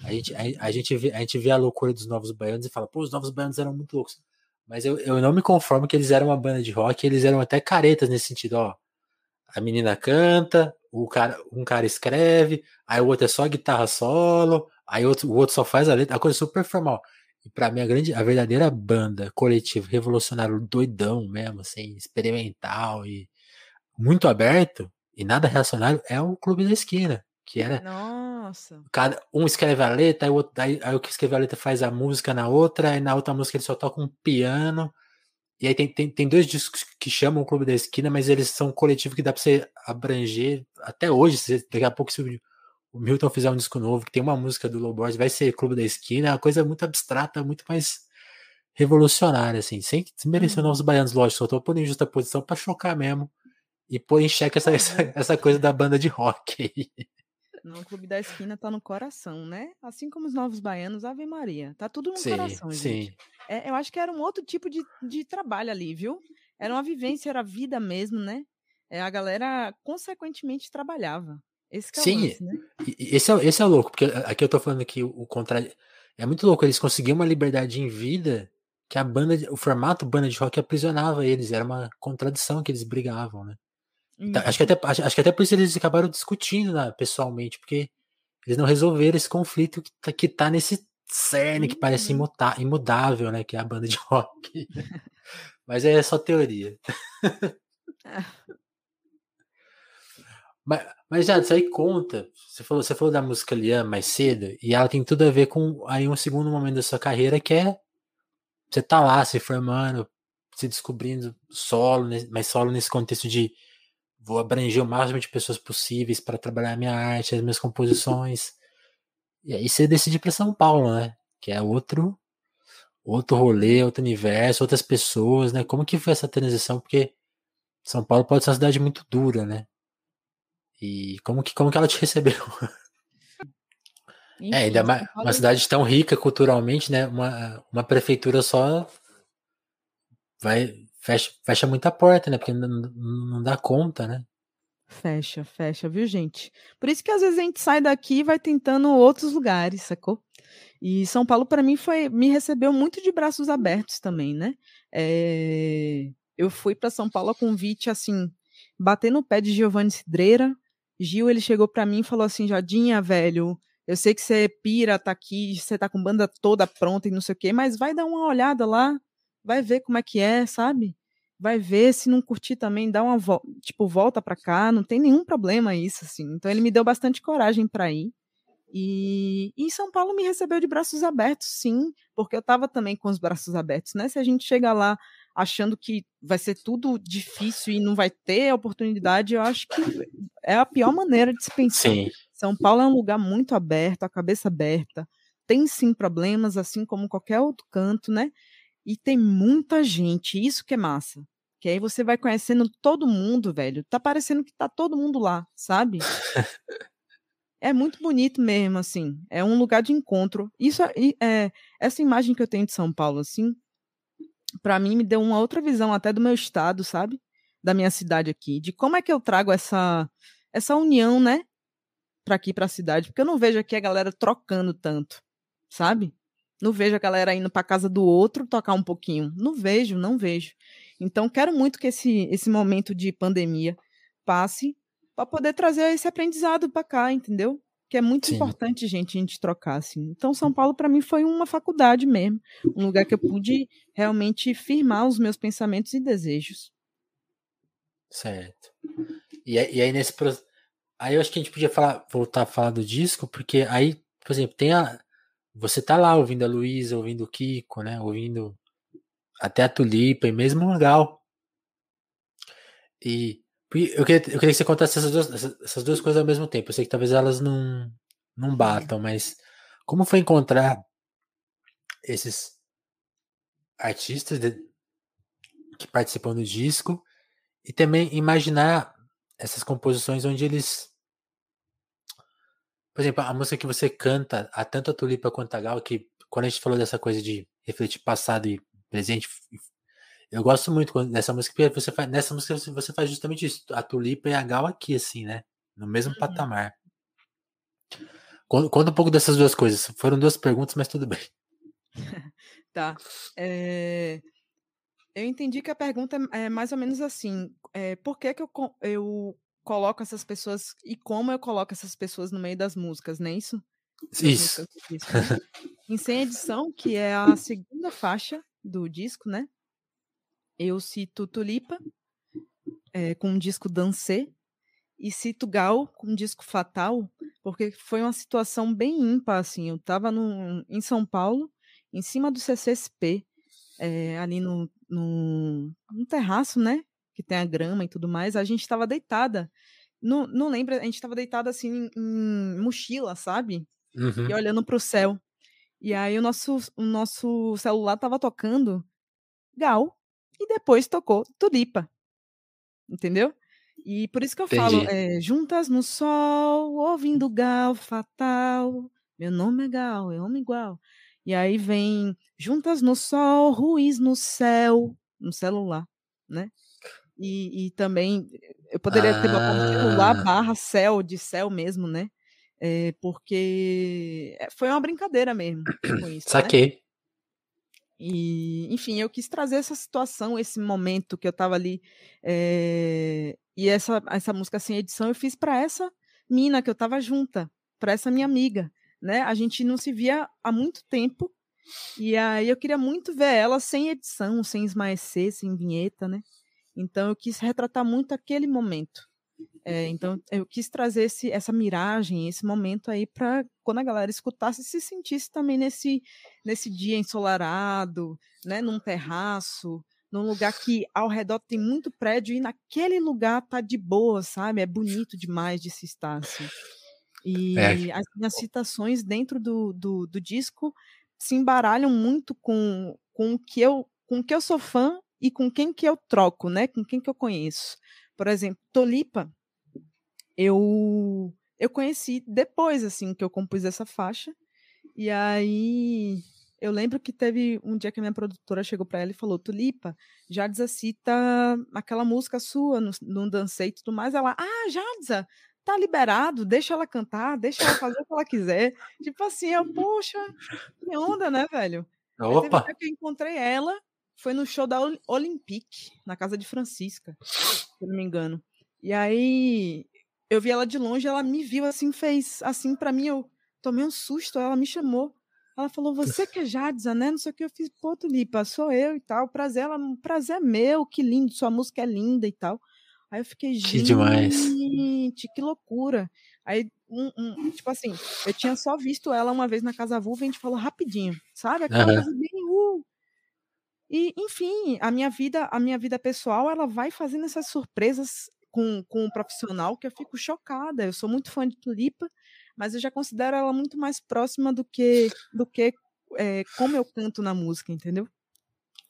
A: A gente, a, a, gente, vê, a gente vê a loucura dos Novos Baianos e fala, pô, os Novos Baianos eram muito loucos. Mas eu, eu não me conformo que eles eram uma banda de rock, eles eram até caretas nesse sentido, ó. A menina canta, o cara, um cara escreve, aí o outro é só guitarra solo, aí outro, o outro só faz a letra, a coisa super formal. E pra mim, a grande, a verdadeira banda, coletivo, revolucionário, doidão mesmo, assim, experimental e muito aberto, e nada reacionário é o Clube da Esquina, que era.
B: Nossa.
A: Cada, um escreve a letra, aí o, outro, aí, aí o que escreve a letra faz a música na outra, aí na outra música ele só toca um piano. E aí tem, tem, tem dois discos que chamam o Clube da Esquina, mas eles são um coletivo que dá pra você abranger até hoje. Daqui a pouco, se o, o Milton fizer um disco novo, que tem uma música do Low Boys, vai ser Clube da Esquina, é uma coisa muito abstrata, muito mais revolucionária, assim, sem desmerecer uhum. novos baianos, lógico, só tô pondo em justa posição pra chocar mesmo e pôr em xeque essa, essa, essa coisa da banda de rock aí.
B: Não, o Clube da Esquina tá no coração, né? Assim como os Novos Baianos, Ave Maria. Tá tudo no sim, coração, gente. Sim. É, eu acho que era um outro tipo de, de trabalho ali, viu? Era uma vivência, era vida mesmo, né? É, a galera, consequentemente, trabalhava. Esse é Sim, lance, né?
A: esse, é, esse é louco, porque aqui eu tô falando que o, o contrário. É muito louco, eles conseguiam uma liberdade em vida que a banda, o formato banda de rock aprisionava eles, era uma contradição que eles brigavam, né? Então, acho, que até, acho, acho, que até por isso eles acabaram discutindo né, pessoalmente, porque eles não resolveram esse conflito que tá, que tá nesse cerne que parece uhum. imuta, imutável, né? Que é a banda de rock. Mas é só teoria. mas, mas já, isso aí conta. Você falou, você falou da música Liam mais cedo, e ela tem tudo a ver com aí um segundo momento da sua carreira que é você tá lá se formando, se descobrindo solo, mas solo nesse contexto de vou abranger o máximo de pessoas possíveis para trabalhar a minha arte, as minhas composições. E aí você decide para São Paulo, né? Que é outro outro rolê, outro universo, outras pessoas, né? Como que foi essa transição? Porque São Paulo pode ser uma cidade muito dura, né? E como que como que ela te recebeu? Enfim, é, ainda mais uma cidade tão rica culturalmente, né? Uma, uma prefeitura só vai fecha, fecha muita porta, né? Porque não, não dá conta, né?
B: Fecha, fecha, viu, gente? Por isso que às vezes a gente sai daqui e vai tentando outros lugares, sacou? E São Paulo, para mim, foi me recebeu muito de braços abertos também, né? É... Eu fui para São Paulo a convite, assim, bater no pé de Giovanni Cidreira. Gil, ele chegou para mim e falou assim: Jadinha, velho, eu sei que você pira, tá aqui, você tá com banda toda pronta e não sei o quê, mas vai dar uma olhada lá, vai ver como é que é, sabe? Vai ver, se não curtir também, dá uma volta, tipo, volta pra cá, não tem nenhum problema isso, assim. Então ele me deu bastante coragem para ir. E, e São Paulo me recebeu de braços abertos, sim, porque eu estava também com os braços abertos, né? Se a gente chega lá achando que vai ser tudo difícil e não vai ter oportunidade, eu acho que é a pior maneira de se pensar. Sim. São Paulo é um lugar muito aberto, a cabeça aberta. Tem sim problemas, assim como qualquer outro canto, né? E tem muita gente, isso que é massa. Que aí você vai conhecendo todo mundo, velho. Tá parecendo que tá todo mundo lá, sabe? é muito bonito mesmo, assim. É um lugar de encontro. Isso é, essa imagem que eu tenho de São Paulo, assim, para mim me deu uma outra visão até do meu estado, sabe? Da minha cidade aqui, de como é que eu trago essa essa união, né, para aqui para a cidade, porque eu não vejo aqui a galera trocando tanto, sabe? Não vejo a galera indo para casa do outro tocar um pouquinho. Não vejo, não vejo. Então quero muito que esse esse momento de pandemia passe para poder trazer esse aprendizado para cá, entendeu? Que é muito Sim. importante, gente, a gente trocar, assim. Então, São Paulo, para mim, foi uma faculdade mesmo. Um lugar que eu pude realmente firmar os meus pensamentos e desejos.
A: Certo. E, e aí, nesse. Aí eu acho que a gente podia falar, voltar a falar do disco, porque aí, por exemplo, tem a. Você tá lá ouvindo a Luísa, ouvindo o Kiko, né? Ouvindo até a Tulipa e mesmo o Gal. E eu queria, eu queria que você contasse essas duas, essas duas coisas ao mesmo tempo. Eu sei que talvez elas não, não batam, mas como foi encontrar esses artistas de, que participam do disco e também imaginar essas composições onde eles. Por exemplo, a música que você canta, a tanto a Tulipa quanto a Gal, que quando a gente falou dessa coisa de refletir passado e presente, eu gosto muito dessa música, porque você faz, nessa música você faz justamente isso, a tulipa e a gal aqui, assim, né? No mesmo uhum. patamar. Conta, um pouco dessas duas coisas. Foram duas perguntas, mas tudo bem.
B: tá. É... Eu entendi que a pergunta é mais ou menos assim: é, por que, que eu, eu coloco essas pessoas e como eu coloco essas pessoas no meio das músicas, não é isso?
A: Isso.
B: em sem edição, que é a segunda faixa do disco, né? eu cito Tulipa, é, com um disco Dancê, e cito Gal com um disco Fatal, porque foi uma situação bem ímpar, assim, eu estava em São Paulo, em cima do CCSP, é, ali no, no, no, terraço, né, que tem a grama e tudo mais, a gente estava deitada, não, não lembro, a gente estava deitada assim em, mochila, sabe? Uhum. E olhando para o céu. E aí o nosso, o nosso celular tava tocando Gal e depois tocou Tulipa. Entendeu? E por isso que eu Entendi. falo, é, juntas no sol, ouvindo Gal Fatal. Meu nome é Gal, é homem igual. E aí vem juntas no sol, ruins no céu, no celular, né? E, e também eu poderia ah. ter botado celular barra céu, de céu mesmo, né? É, porque foi uma brincadeira mesmo com isso.
A: Né? Saquei. Né?
B: E, enfim, eu quis trazer essa situação, esse momento que eu tava ali. É, e essa, essa música sem edição eu fiz para essa mina que eu tava junta, para essa minha amiga. Né? A gente não se via há muito tempo. E aí eu queria muito ver ela sem edição, sem esmaecer, sem vinheta, né? Então eu quis retratar muito aquele momento. É, então, eu quis trazer esse, essa miragem, esse momento aí, para quando a galera escutasse, se sentisse também nesse, nesse dia ensolarado, né, num terraço, num lugar que ao redor tem muito prédio e naquele lugar tá de boa, sabe? É bonito demais de se estar assim. E é. as minhas citações dentro do, do, do, disco se embaralham muito com, com, o que eu, com o que eu sou fã e com quem que eu troco, né? Com quem que eu conheço. Por exemplo, Tolipa, eu eu conheci depois assim que eu compus essa faixa. E aí eu lembro que teve um dia que a minha produtora chegou para ela e falou: Tulipa, Jadza cita aquela música sua no, no Dancei e tudo mais. Ela, ah, Jadza, tá liberado, deixa ela cantar, deixa ela fazer o que ela quiser. Tipo assim, eu, poxa, que onda, né, velho?
A: Opa!
B: Eu encontrei ela, foi no show da Olympique, na casa de Francisca, se eu não me engano. E aí eu vi ela de longe, ela me viu assim, fez assim para mim, eu tomei um susto, ela me chamou. Ela falou, você que é Jadza, né? Não sei o que, eu fiz, pô, Tulipa, sou eu e tal. Prazer, ela, prazer é meu, que lindo, sua música é linda e tal. Aí eu fiquei, gente, que demais. que loucura. Aí, um, um, tipo assim, eu tinha só visto ela uma vez na Casa Vulva e a gente falou rapidinho, sabe? Aquela uhum. coisa bem, uh. E, enfim, a minha vida, a minha vida pessoal, ela vai fazendo essas surpresas com, com um profissional que eu fico chocada. Eu sou muito fã de Tulipa, mas eu já considero ela muito mais próxima do que do que é, como eu canto na música, entendeu?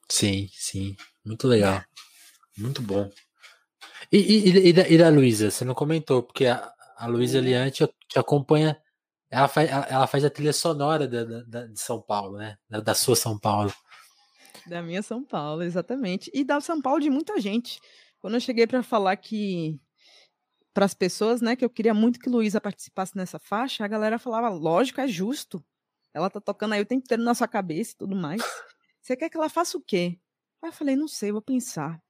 A: Sim, sim. Muito legal. Muito bom. E, e, e da, e da Luísa, você não comentou, porque a, a Luísa Liante te acompanha. Ela faz, ela faz a trilha sonora da, da, de São Paulo, né? Da, da sua São Paulo.
B: Da minha São Paulo, exatamente. E da São Paulo de muita gente. Quando eu cheguei para falar que para as pessoas, né, que eu queria muito que Luísa participasse nessa faixa, a galera falava, lógico, é justo. Ela tá tocando aí o tempo inteiro na sua cabeça e tudo mais. Você quer que ela faça o quê? Aí eu falei, não sei, vou pensar.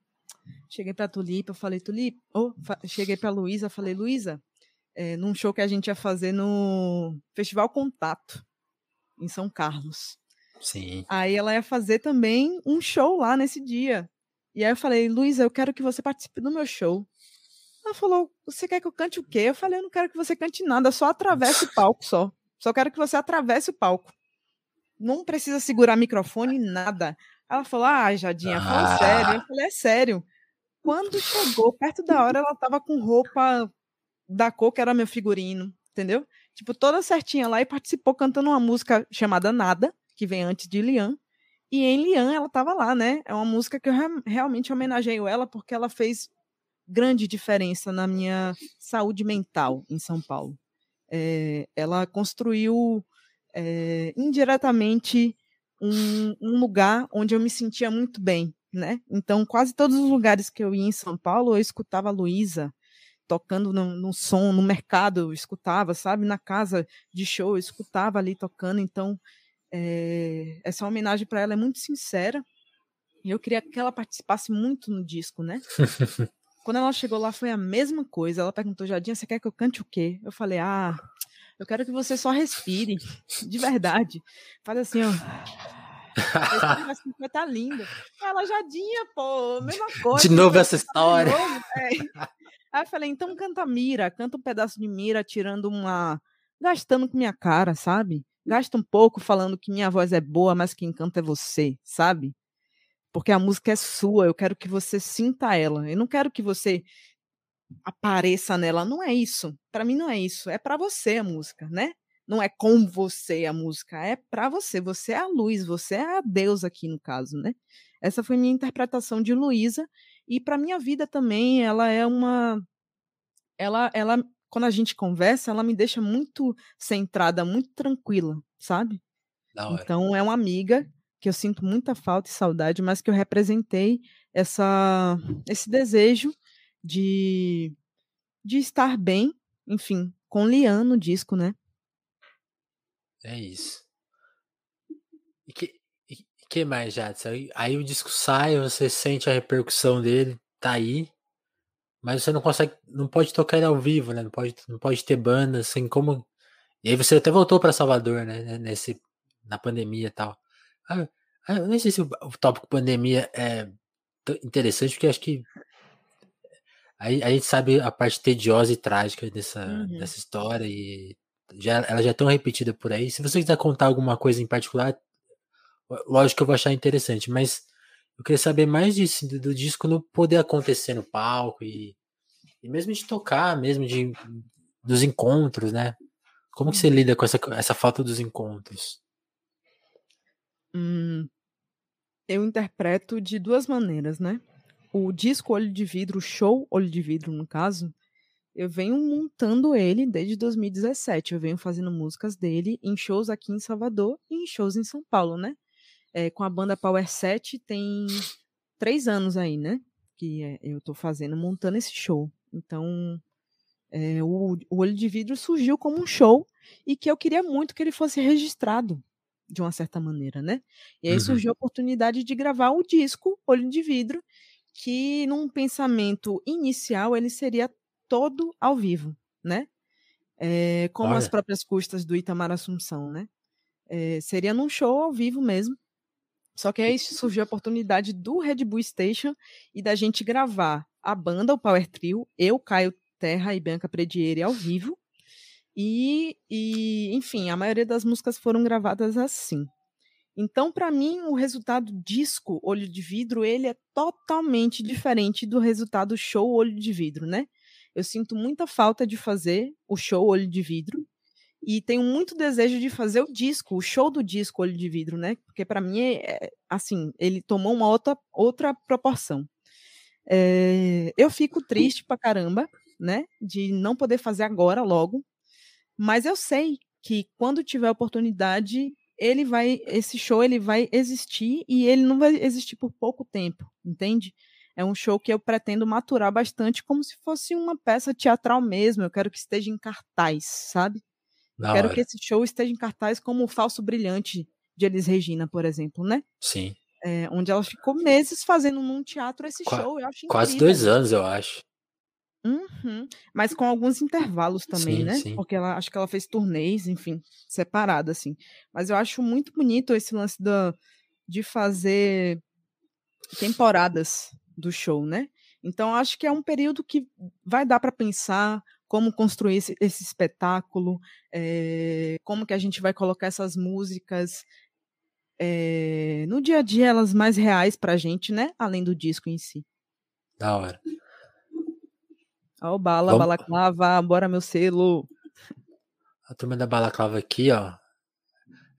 B: Cheguei para Tulipa, falei, Tulipa, oh, cheguei para Luísa, falei, Luísa, é, num show que a gente ia fazer no Festival Contato, em São Carlos.
A: Sim.
B: Aí ela ia fazer também um show lá nesse dia. E aí eu falei, Luísa, eu quero que você participe do meu show. Ela falou, você quer que eu cante o quê? Eu falei, eu não quero que você cante nada, só atravesse o palco só. Só quero que você atravesse o palco. Não precisa segurar microfone, nada. Ela falou, ah, Jadinha, fala ah. sério. Eu falei, é sério. Quando chegou perto da hora, ela tava com roupa da cor que era meu figurino, entendeu? Tipo, toda certinha lá e participou cantando uma música chamada Nada, que vem antes de Lian. E em Lian ela estava lá, né? É uma música que eu realmente homenageio ela porque ela fez grande diferença na minha saúde mental em São Paulo. É, ela construiu é, indiretamente um, um, lugar onde eu me sentia muito bem, né? Então, quase todos os lugares que eu ia em São Paulo, eu escutava Luísa tocando no, no, som, no mercado, eu escutava, sabe? Na casa de show, eu escutava ali tocando. Então, é, essa homenagem para ela é muito sincera. E eu queria que ela participasse muito no disco, né? Quando ela chegou lá foi a mesma coisa. Ela perguntou, Jadinha, você quer que eu cante o quê? Eu falei, ah, eu quero que você só respire, de verdade. Faz assim, ó. Assim, vai tá linda. Ela, Jadinha, pô, mesma coisa.
A: De novo essa história. Novo.
B: É. Aí eu falei, então canta Mira, canta um pedaço de Mira, tirando uma. gastando com minha cara, sabe? Gasta um pouco falando que minha voz é boa, mas quem canta é você, sabe? Porque a música é sua, eu quero que você sinta ela. Eu não quero que você apareça nela, não é isso. Para mim não é isso, é para você a música, né? não é com você a música, é para você. Você é a luz, você é a Deus aqui no caso, né? Essa foi minha interpretação de Luísa e para minha vida também, ela é uma ela ela quando a gente conversa, ela me deixa muito centrada, muito tranquila, sabe? Então é uma amiga que eu sinto muita falta e saudade, mas que eu representei essa esse desejo de de estar bem, enfim, com Lian no disco, né?
A: É isso. E que, e que mais, Jadson? Aí, aí o disco sai, você sente a repercussão dele, tá aí, mas você não consegue, não pode tocar ele ao vivo, né? Não pode, não pode ter banda, assim como. E aí você até voltou para Salvador, né? Nesse, na pandemia e tal. Ah, ah, eu nem sei se o, o tópico pandemia é interessante, porque acho que aí a gente sabe a parte tediosa e trágica dessa, uhum. dessa história e já, ela já é tão repetida por aí. Se você quiser contar alguma coisa em particular, lógico que eu vou achar interessante, mas eu queria saber mais disso, do, do disco não poder acontecer no palco e, e mesmo de tocar, mesmo de dos encontros, né? Como que você lida com essa, essa falta dos encontros?
B: Hum, eu interpreto de duas maneiras, né? O disco Olho de Vidro, o show Olho de Vidro, no caso, eu venho montando ele desde 2017. Eu venho fazendo músicas dele em shows aqui em Salvador e em shows em São Paulo, né? É, com a banda Power 7 tem três anos aí, né? Que é, eu tô fazendo, montando esse show. Então, é, o, o Olho de Vidro surgiu como um show e que eu queria muito que ele fosse registrado de uma certa maneira, né? E aí uhum. surgiu a oportunidade de gravar o disco Olho de Vidro, que num pensamento inicial ele seria todo ao vivo, né? É, como Olha. as próprias custas do Itamar Assunção, né? É, seria num show ao vivo mesmo. Só que aí surgiu a oportunidade do Red Bull Station e da gente gravar a banda, o Power Trio, eu, Caio Terra e Bianca Predieri ao vivo. E, e, enfim, a maioria das músicas foram gravadas assim. Então, para mim, o resultado disco Olho de Vidro, ele é totalmente diferente do resultado show Olho de Vidro, né? Eu sinto muita falta de fazer o show Olho de Vidro e tenho muito desejo de fazer o disco, o show do disco Olho de Vidro, né? Porque para mim é, é, assim, ele tomou uma outra, outra proporção. É, eu fico triste pra caramba, né? De não poder fazer agora, logo. Mas eu sei que quando tiver oportunidade, ele vai, esse show ele vai existir e ele não vai existir por pouco tempo, entende? É um show que eu pretendo maturar bastante, como se fosse uma peça teatral mesmo. Eu quero que esteja em cartaz, sabe? Quero hora. que esse show esteja em cartaz como o Falso Brilhante de Elis Regina, por exemplo, né?
A: Sim.
B: É, onde ela ficou meses fazendo num teatro esse Qua show. Eu acho
A: Quase dois anos, eu acho.
B: Uhum. Mas com alguns intervalos também, sim, né? Sim. Porque ela acho que ela fez turnês, enfim, separada, assim. Mas eu acho muito bonito esse lance da, de fazer temporadas do show, né? Então acho que é um período que vai dar para pensar como construir esse, esse espetáculo, é, como que a gente vai colocar essas músicas é, no dia a dia elas mais reais para a gente, né? Além do disco em si.
A: Da hora.
B: Ó, o Bala, Vamos... Balaclava, bora meu selo.
A: A turma da Balaclava aqui, ó.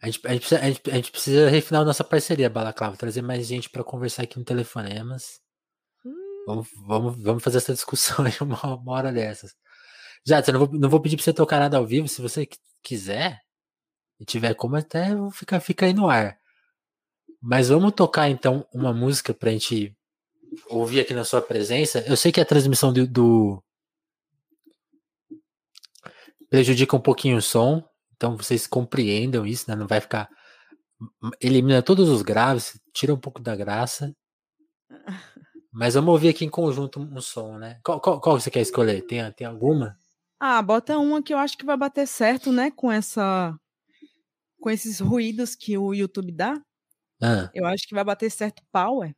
A: A gente, a, gente precisa, a, gente, a gente precisa refinar nossa parceria, Balaclava, trazer mais gente para conversar aqui no Telefonemas. Vamos, vamos, vamos fazer essa discussão aí uma, uma hora dessas. Já, eu não vou, não vou pedir pra você tocar nada ao vivo, se você quiser, e tiver como, até fica, fica aí no ar. Mas vamos tocar então uma música pra gente ouvir aqui na sua presença. Eu sei que a transmissão do, do prejudica um pouquinho o som, então vocês compreendam isso, né? Não vai ficar. Elimina todos os graves, tira um pouco da graça. Mas vamos ouvir aqui em conjunto um som, né? Qual, qual, qual você quer escolher? Tem, tem alguma?
B: Ah, bota uma que eu acho que vai bater certo, né? Com essa. Com esses ruídos que o YouTube dá. Ah. Eu acho que vai bater certo Power.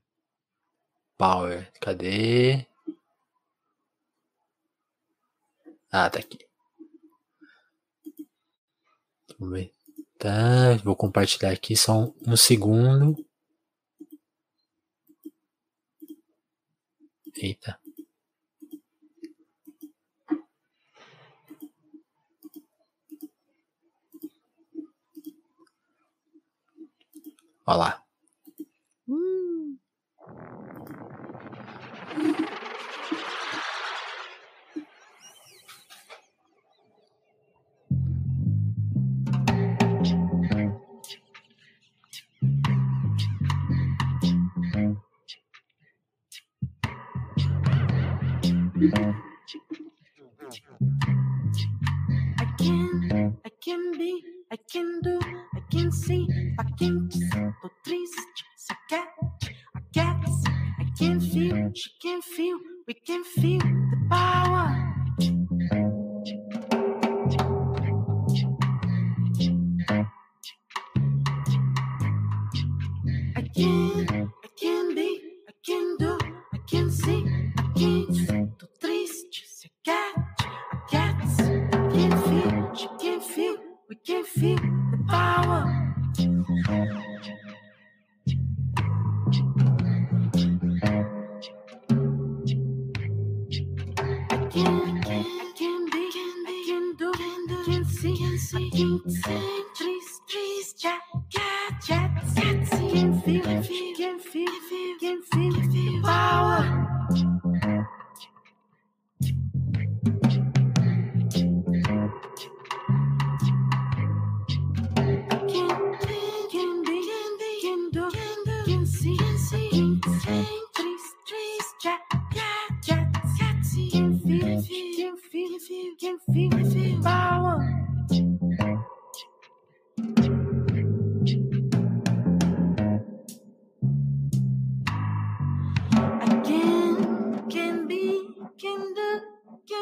A: Power. Cadê? Ah, tá aqui. Vamos ver. Tá, vou compartilhar aqui só um, um segundo. Eita. Olha lá.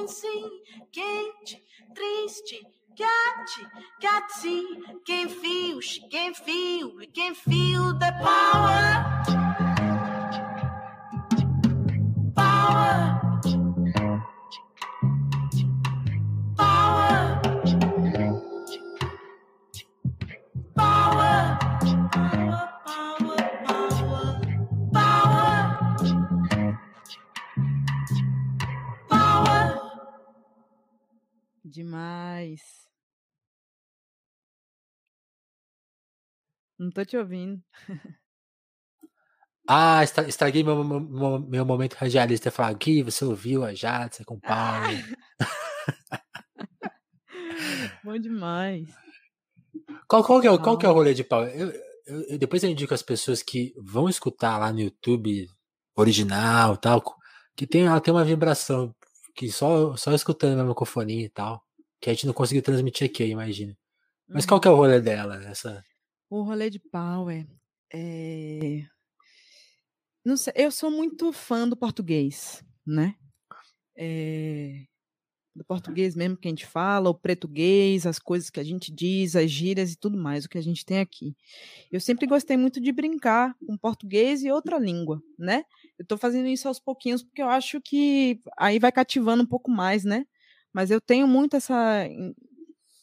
B: sim, quente, triste, quente, quente sim, quem fio, quem fio, quem fio da power. Não tô te ouvindo.
A: Ah, estraguei meu, meu, meu momento radialista. Falar aqui, você ouviu a Jadson com o Paulo.
B: Bom demais.
A: Qual, qual, que é, qual que é o rolê de Paulo? Eu, eu, eu, depois eu indico as pessoas que vão escutar lá no YouTube original tal, que tem, ela tem uma vibração que só, só escutando na microfonia e tal, que a gente não conseguiu transmitir aqui, eu imagino. Mas uhum. qual que é o rolê dela? Essa...
B: O rolê de Power é. Não sei, eu sou muito fã do português, né? É... Do português mesmo que a gente fala, o português, as coisas que a gente diz, as gírias e tudo mais, o que a gente tem aqui. Eu sempre gostei muito de brincar com português e outra língua, né? Eu tô fazendo isso aos pouquinhos porque eu acho que aí vai cativando um pouco mais, né? Mas eu tenho muito essa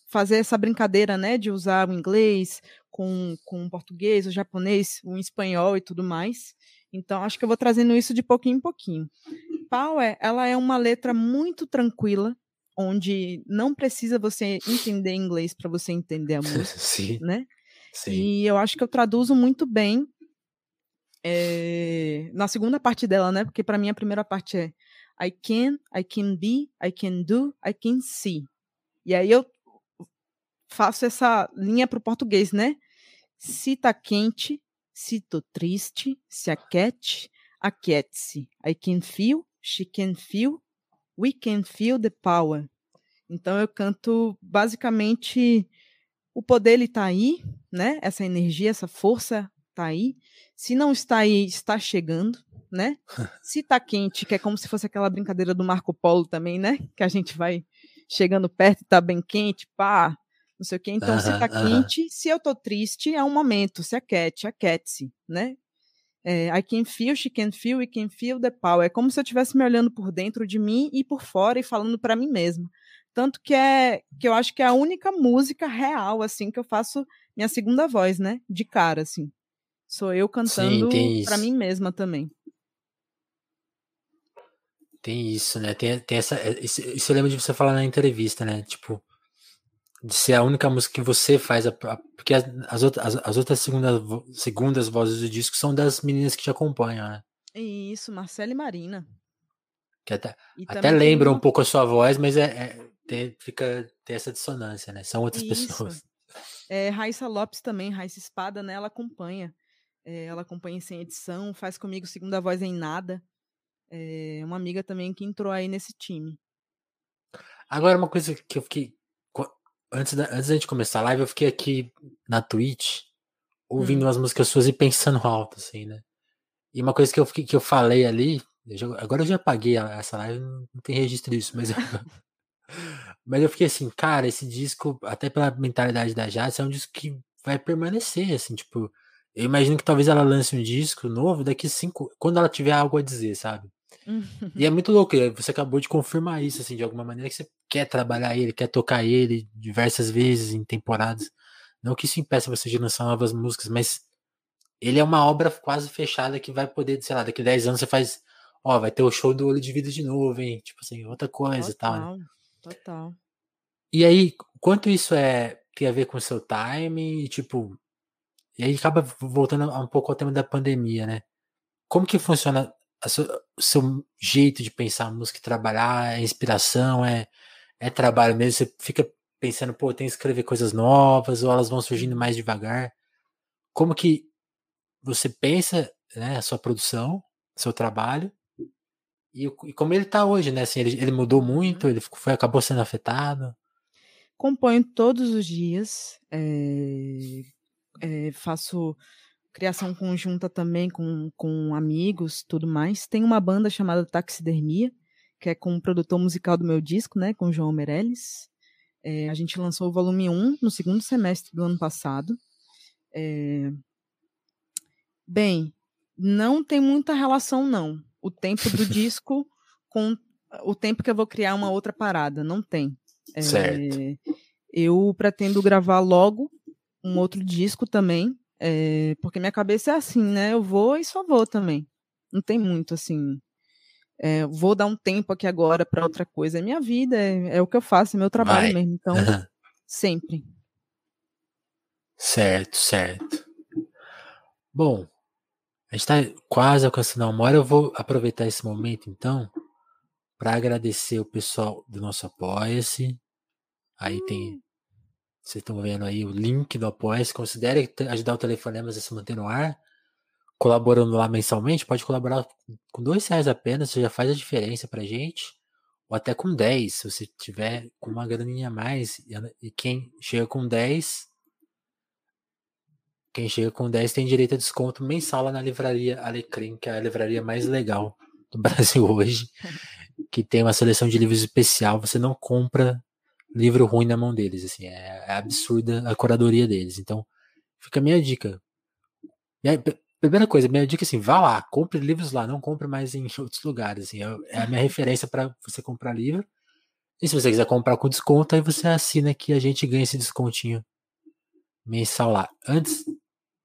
B: fazer essa brincadeira, né, de usar o inglês com, com o português, o japonês, o espanhol e tudo mais. Então, acho que eu vou trazendo isso de pouquinho em pouquinho. Power, ela é uma letra muito tranquila, onde não precisa você entender inglês para você entender a música, Sim. né? Sim. E eu acho que eu traduzo muito bem é, na segunda parte dela, né? Porque para mim a primeira parte é I can, I can be, I can do, I can see. E aí eu faço essa linha para o português, né? Se tá quente, se tô triste, se aquete, aquete-se. I can feel, she can feel, we can feel the power. Então eu canto basicamente o poder ele tá aí, né? Essa energia, essa força tá aí. Se não está aí, está chegando, né? Se tá quente, que é como se fosse aquela brincadeira do Marco Polo também, né? Que a gente vai chegando perto e tá bem quente, pá, não sei o quê. Então, uh -huh, se tá uh -huh. quente, se eu tô triste, é um momento, se aquete, aquete-se, né? É, I can feel, she can feel, we can feel the power. É como se eu estivesse me olhando por dentro de mim e por fora e falando para mim mesma. Tanto que é que eu acho que é a única música real assim que eu faço minha segunda voz, né? De cara assim. Sou eu cantando para mim mesma também.
A: Tem isso, né? Tem, tem essa. Isso, isso eu lembro de você falar na entrevista, né? Tipo, de ser a única música que você faz, a, a, porque as, as, outras, as, as outras segundas, segundas vozes do disco são das meninas que te acompanham, né?
B: Isso, Marcela e Marina.
A: Que até, até lembra uma... um pouco a sua voz, mas é, é tem, fica, tem essa dissonância, né? São outras Isso. pessoas.
B: É, Raíssa Lopes também, Raíssa Espada, né? Ela acompanha. É, ela acompanha sem edição, faz comigo segunda voz em nada. É uma amiga também que entrou aí nesse time.
A: Agora, uma coisa que eu fiquei. Antes da, antes da gente começar a live, eu fiquei aqui na Twitch ouvindo hum. umas músicas suas e pensando alto, assim, né? E uma coisa que eu, fiquei, que eu falei ali, eu já, agora eu já apaguei essa live, não tem registro disso, mas eu, mas eu fiquei assim, cara, esse disco, até pela mentalidade da Jazz, é um disco que vai permanecer, assim, tipo, eu imagino que talvez ela lance um disco novo daqui cinco, quando ela tiver algo a dizer, sabe? E é muito louco, você acabou de confirmar isso, assim, de alguma maneira que você quer trabalhar ele, quer tocar ele diversas vezes em temporadas. Não que isso impeça você de lançar novas músicas, mas ele é uma obra quase fechada que vai poder, sei lá, daqui 10 anos você faz, ó, vai ter o show do Olho de Vida de novo, hein? Tipo assim, outra coisa e tal. Né?
B: Total.
A: E aí, quanto isso é tem a ver com o seu time, tipo, e aí acaba voltando um pouco ao tema da pandemia, né? Como que funciona o seu jeito de pensar a música e trabalhar? É inspiração? É, é trabalho mesmo? Você fica pensando, pô, tem que escrever coisas novas ou elas vão surgindo mais devagar? Como que você pensa né, a sua produção, seu trabalho e, e como ele está hoje, né? Assim, ele, ele mudou muito, ele foi, acabou sendo afetado.
B: Componho todos os dias, é, é, faço criação conjunta também com, com amigos, tudo mais. Tem uma banda chamada Taxidermia, que é com o produtor musical do meu disco, né, com o João Meirelles. É, a gente lançou o volume 1 no segundo semestre do ano passado. É... Bem, não tem muita relação, não o tempo do disco com o tempo que eu vou criar uma outra parada. Não tem.
A: É, certo.
B: Eu pretendo gravar logo um outro disco também, é, porque minha cabeça é assim, né? Eu vou e só vou também. Não tem muito assim. É, vou dar um tempo aqui agora para outra coisa. É minha vida, é, é, o que eu faço, é meu trabalho Vai. mesmo. Então, sempre.
A: Certo, certo. Bom, a gente está quase alcançando uma hora. Eu vou aproveitar esse momento, então, para agradecer o pessoal do nosso Apoia-se. Aí tem. Vocês estão vendo aí o link do Apoia-se. Considere ajudar o Telefonemas a se manter no ar. Colaborando lá mensalmente, pode colaborar com dois reais apenas, você já faz a diferença pra gente. Ou até com 10, se você tiver com uma graninha a mais. E quem chega com 10 quem chega com 10 tem direito a desconto mensal lá na livraria Alecrim, que é a livraria mais legal do Brasil hoje, que tem uma seleção de livros especial. Você não compra livro ruim na mão deles, assim, é, é absurda a curadoria deles. Então, fica a minha dica. Primeira coisa, minha dica é assim, vá lá, compre livros lá, não compre mais em outros lugares, assim, é, é a minha referência para você comprar livro. E se você quiser comprar com desconto, aí você assina que a gente ganha esse descontinho mensal lá. Antes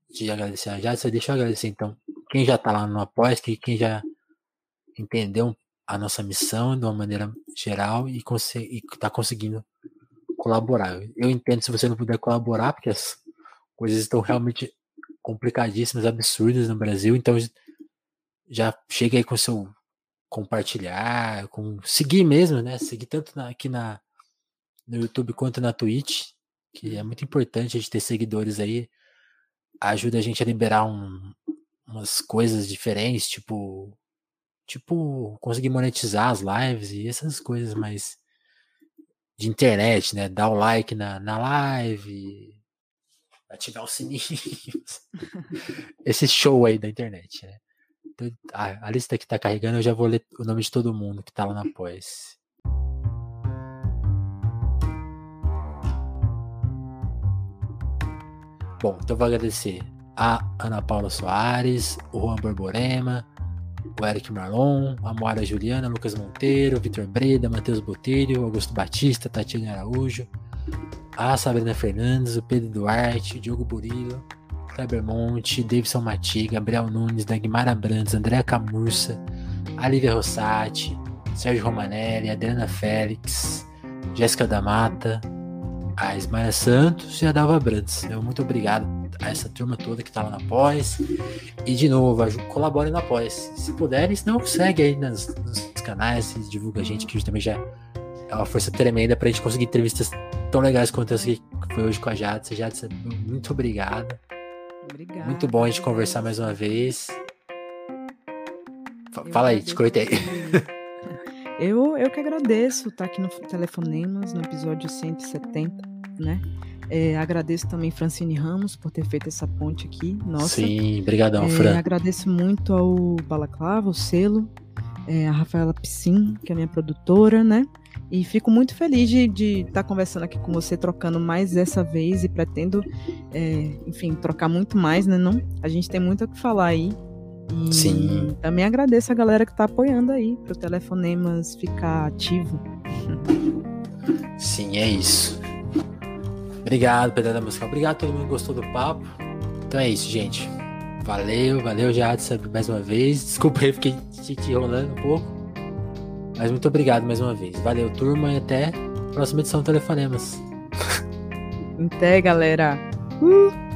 A: de agradecer a Jade, deixa eu agradecer então quem já está lá no Apoia, que quem já entendeu a nossa missão de uma maneira geral e está conseguindo colaborar. Eu entendo se você não puder colaborar, porque as coisas estão realmente complicadíssimas, absurdas no Brasil, então já chega aí com seu compartilhar, com seguir mesmo, né? Seguir tanto na, aqui na no YouTube quanto na Twitch, que é muito importante a gente ter seguidores aí ajuda a gente a liberar um, umas coisas diferentes, tipo tipo conseguir monetizar as lives e essas coisas mais de internet, né? Dar o like na, na live, ativar o sininho. Esse show aí da internet, né? Então, a, a, lista que tá carregando, eu já vou ler o nome de todo mundo que tá lá na pós. Bom, então vou agradecer a Ana Paula Soares, o Juan Borborema, o Eric Marlon, a Moara Juliana, Lucas Monteiro, Vitor Breda, Matheus Botelho, Augusto Batista, Tatiana Araújo, a Sabrina Fernandes, o Pedro Duarte, o Diogo Burilo, Kleber Monte, Davidson Mati, Gabriel Nunes, Dagmar Abrantes, Andréa Camurça, Alívia Rossati, Sérgio Romanelli, Adriana Félix, Jéssica da Mata, a Ismael Santos e a Dalva Brandes. Meu muito obrigado essa turma toda que tá lá na Pós. E de novo, colabore na Pós. Se puderem, se não, segue aí nas, nos canais, divulga a gente, que também já é uma força tremenda pra gente conseguir entrevistas tão legais quanto essa que foi hoje com a Jadson. Jadson, muito obrigado. Obrigada. Muito bom a gente conversar mais uma vez. Fala aí, te cortei.
B: Eu, eu que agradeço estar aqui no Telefonemas, no episódio 170, né? É, agradeço também Francine Ramos por ter feito essa ponte aqui. Nossa.
A: Sim, brigadão, é, Fran.
B: Agradeço muito ao Balaclava, o selo, é, a Rafaela Piscin, que é minha produtora, né? E fico muito feliz de estar tá conversando aqui com você, trocando mais dessa vez e pretendo, é, enfim, trocar muito mais, né? Não? A gente tem muito o que falar aí. E Sim. também agradeço a galera que está apoiando aí para o Telefonemas ficar ativo.
A: Sim, é isso. Obrigado, Pedro Musical. Obrigado a todo mundo que gostou do papo. Então é isso, gente. Valeu, valeu, Jadson, mais uma vez. Desculpa aí, fiquei te enrolando um pouco. Mas muito obrigado mais uma vez. Valeu, turma, e até a próxima edição do Telefonemas.
B: Até, galera. Uh!